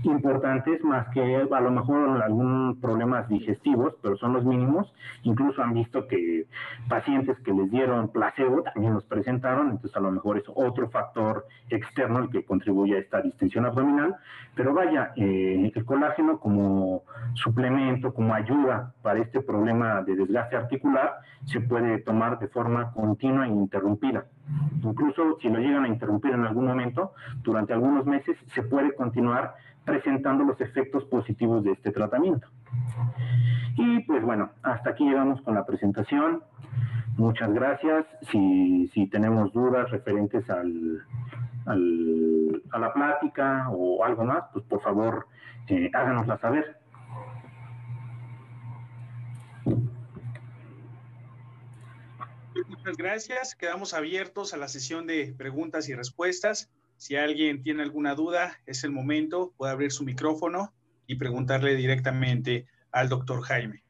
importantes más que a lo mejor algún problemas digestivos, pero son los mínimos. Incluso han visto que pacientes que les dieron placebo también los presentaron, entonces a lo mejor es otro factor externo el que contribuye a esta distensión abdominal. Pero vaya, eh, el colágeno como suplemento, como ayuda para este problema de desgaste articular, se puede tomar de forma continua e interrumpida. Incluso si lo llegan a interrumpir en algún momento, durante algunos meses se puede continuar presentando los efectos positivos de este tratamiento. Y pues bueno, hasta aquí llegamos con la presentación. Muchas gracias. Si, si tenemos dudas referentes al, a la plática o algo más, pues por favor eh, háganosla saber. Muchas gracias. Quedamos abiertos a la sesión de preguntas y respuestas. Si alguien tiene alguna duda, es el momento, puede abrir su micrófono y preguntarle directamente al doctor Jaime.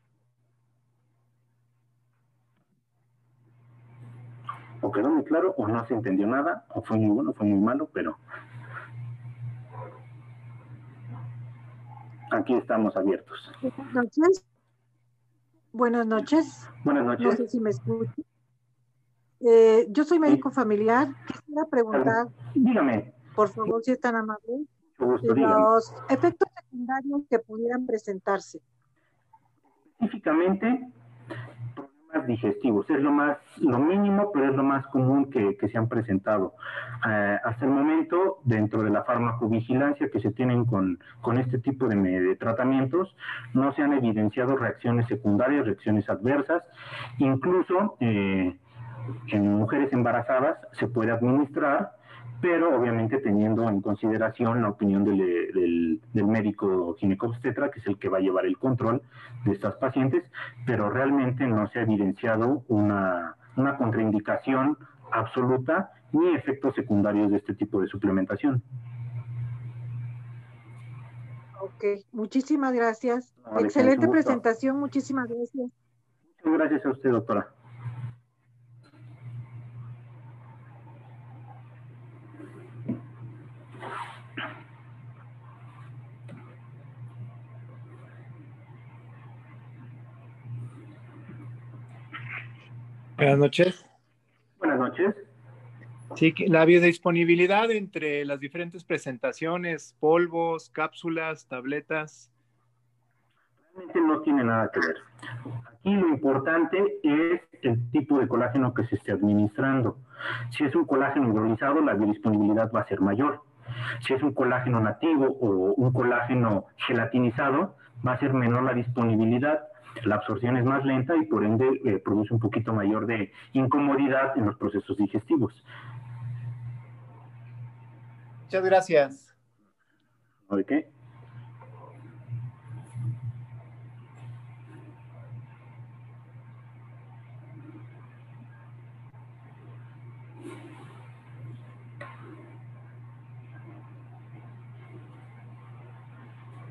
O quedó muy claro, o no se entendió nada, o fue muy bueno, fue muy malo, pero aquí estamos abiertos. Buenas noches. Buenas noches. Buenas noches. No sé si me escuchan. Eh, yo soy médico familiar. Quisiera preguntar. Dígame. Por favor, si es tan amable. Gusto, los efectos secundarios que pudieran presentarse. Específicamente, problemas digestivos. Es lo más, lo mínimo, pero es lo más común que, que se han presentado. Eh, hasta el momento, dentro de la farmacovigilancia que se tienen con, con este tipo de, de, tratamientos, no se han evidenciado reacciones secundarias, reacciones adversas. Incluso, eh, en mujeres embarazadas se puede administrar, pero obviamente teniendo en consideración la opinión del, del, del médico ginecobstetra, que es el que va a llevar el control de estas pacientes, pero realmente no se ha evidenciado una, una contraindicación absoluta ni efectos secundarios de este tipo de suplementación. Ok, muchísimas gracias. No, Excelente presentación, muchísimas gracias. Muchas gracias a usted, doctora. Buenas noches. Buenas noches. Sí, la biodisponibilidad entre las diferentes presentaciones, polvos, cápsulas, tabletas. Realmente no tiene nada que ver. Aquí lo importante es el tipo de colágeno que se esté administrando. Si es un colágeno hidrolizado, la biodisponibilidad va a ser mayor. Si es un colágeno nativo o un colágeno gelatinizado, va a ser menor la disponibilidad la absorción es más lenta y por ende eh, produce un poquito mayor de incomodidad en los procesos digestivos. Muchas gracias. ¿De qué?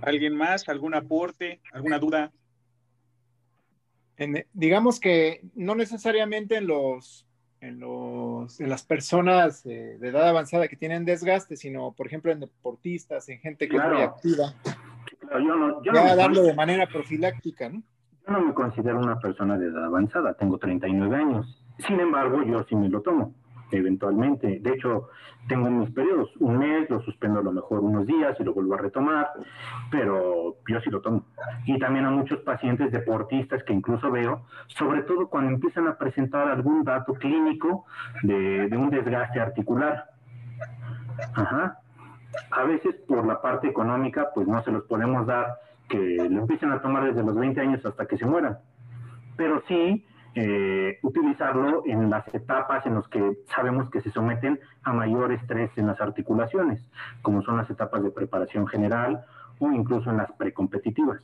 ¿Alguien más? ¿Algún aporte? ¿Alguna duda? En, digamos que no necesariamente en los en, los, en las personas eh, de edad avanzada que tienen desgaste, sino por ejemplo en deportistas, en gente que claro. es muy activa. Claro, yo no, yo ya no darlo de manera profiláctica, ¿no? Yo no me considero una persona de edad avanzada, tengo 39 años. Sin embargo, yo sí me lo tomo, eventualmente. De hecho, tengo mis periodos, un mes, lo suspendo a lo mejor unos días y lo vuelvo a retomar, pero yo sí lo tomo. Y también a muchos pacientes deportistas que incluso veo, sobre todo cuando empiezan a presentar algún dato clínico de, un desgaste articular. Ajá. A veces por la parte económica, pues no se los podemos dar que lo empiecen a tomar desde los 20 años hasta que se mueran. Pero sí eh, utilizarlo en las etapas en las que sabemos que se someten a mayor estrés en las articulaciones, como son las etapas de preparación general o incluso en las precompetitivas.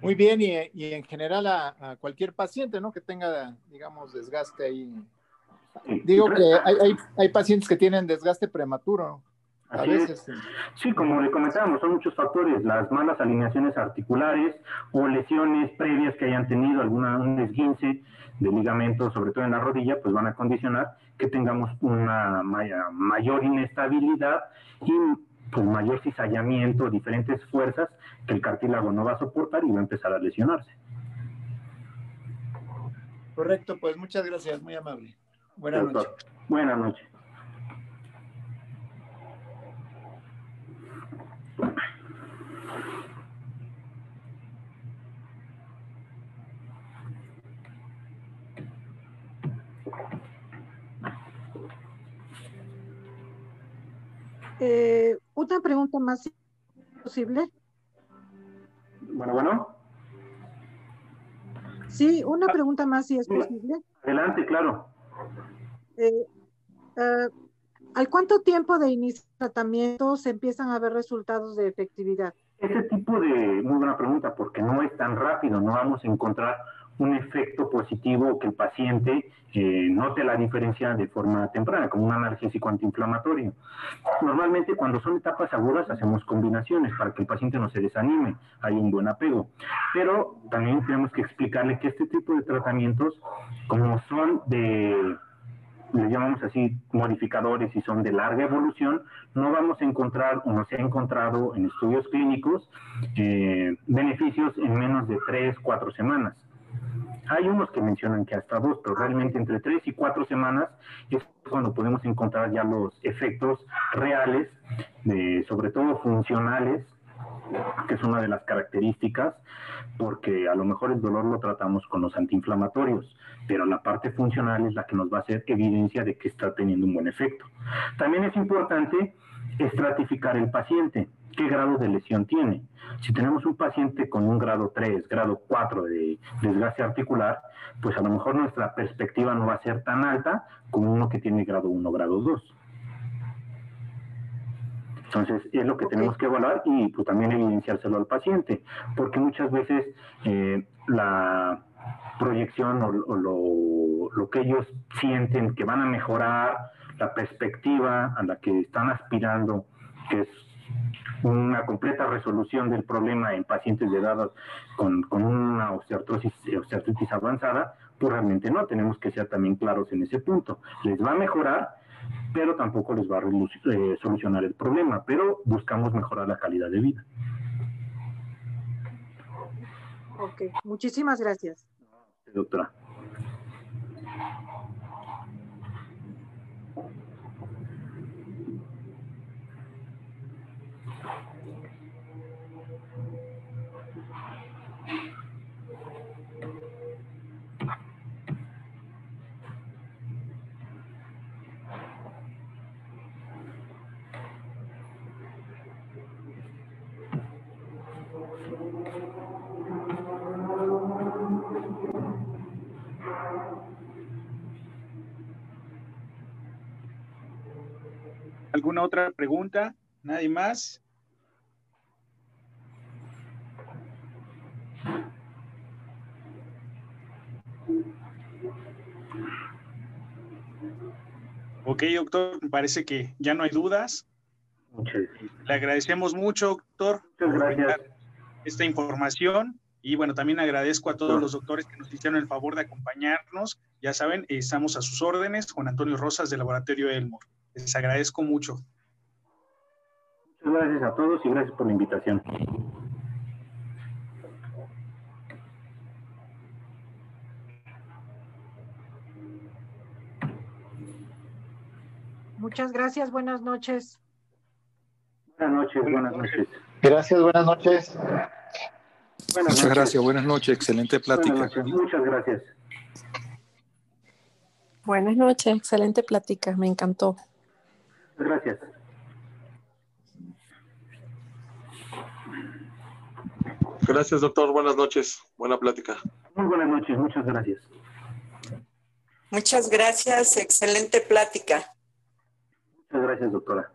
Muy bien, y, y en general a, a, cualquier paciente, ¿no? Que tenga, digamos, desgaste ahí. Digo que hay, hay, hay pacientes que tienen desgaste prematuro. A veces. Sí, como le comentábamos, son muchos factores, las malas alineaciones articulares o lesiones previas que hayan tenido, alguna un esguince de ligamento, sobre todo en la rodilla, pues van a condicionar que tengamos una mayor inestabilidad y pues mayor cizallamiento, diferentes fuerzas que el cartílago no va a soportar y va a empezar a lesionarse. Correcto, pues muchas gracias, muy amable. Buenas noches. Buenas noches. Eh, una pregunta más posible. Bueno, bueno. Sí, una ah. pregunta más si es posible. Adelante, claro. Eh, eh, ¿Al cuánto tiempo de inicio de tratamiento se empiezan a ver resultados de efectividad? Ese tipo de, muy buena pregunta, porque no es tan rápido, no vamos a encontrar un efecto positivo que el paciente eh, note la diferencia de forma temprana, como un analgésico antiinflamatorio. Normalmente cuando son etapas agudas hacemos combinaciones para que el paciente no se desanime, hay un buen apego. Pero también tenemos que explicarle que este tipo de tratamientos, como son de le llamamos así modificadores y son de larga evolución, no vamos a encontrar o no se ha encontrado en estudios clínicos eh, beneficios en menos de 3, 4 semanas. Hay unos que mencionan que hasta dos, pero realmente entre tres y cuatro semanas es cuando podemos encontrar ya los efectos reales, sobre todo funcionales, que es una de las características, porque a lo mejor el dolor lo tratamos con los antiinflamatorios, pero la parte funcional es la que nos va a hacer evidencia de que está teniendo un buen efecto. También es importante estratificar el paciente qué grado de lesión tiene. Si tenemos un paciente con un grado 3, grado 4 de desgaste articular, pues a lo mejor nuestra perspectiva no va a ser tan alta como uno que tiene grado 1, grado 2. Entonces, es lo que tenemos que evaluar y pues, también evidenciárselo al paciente, porque muchas veces eh, la proyección o, lo, lo, que ellos sienten que van a mejorar, la perspectiva a la que están aspirando, que es una completa resolución del problema en pacientes de edad con, con una osteoartrosis, osteoartritis avanzada, pues realmente no, tenemos que ser también claros en ese punto. Les va a mejorar, pero tampoco les va a eh, solucionar el problema, pero buscamos mejorar la calidad de vida. Ok, muchísimas gracias. Doctora. ¿Alguna otra pregunta? ¿Nadie más? Ok, doctor, me parece que ya no hay dudas. Le agradecemos mucho, doctor, por esta información. Y bueno, también agradezco a todos los doctores que nos hicieron el favor de acompañarnos. Ya saben, estamos a sus órdenes. Juan Antonio Rosas, del Laboratorio Elmore. Les agradezco mucho. Muchas gracias a todos y gracias por la invitación. Muchas gracias, buenas noches. Buenas noches, buenas noches. Gracias, buenas noches. Muchas gracias, buenas noches, excelente plática. muchas gracias. Buenas noches, excelente plática, me encantó. Gracias. Gracias, doctor. Buenas noches. Buena plática. Muy buenas noches. Muchas gracias. Muchas gracias. Excelente plática. Muchas gracias, doctora.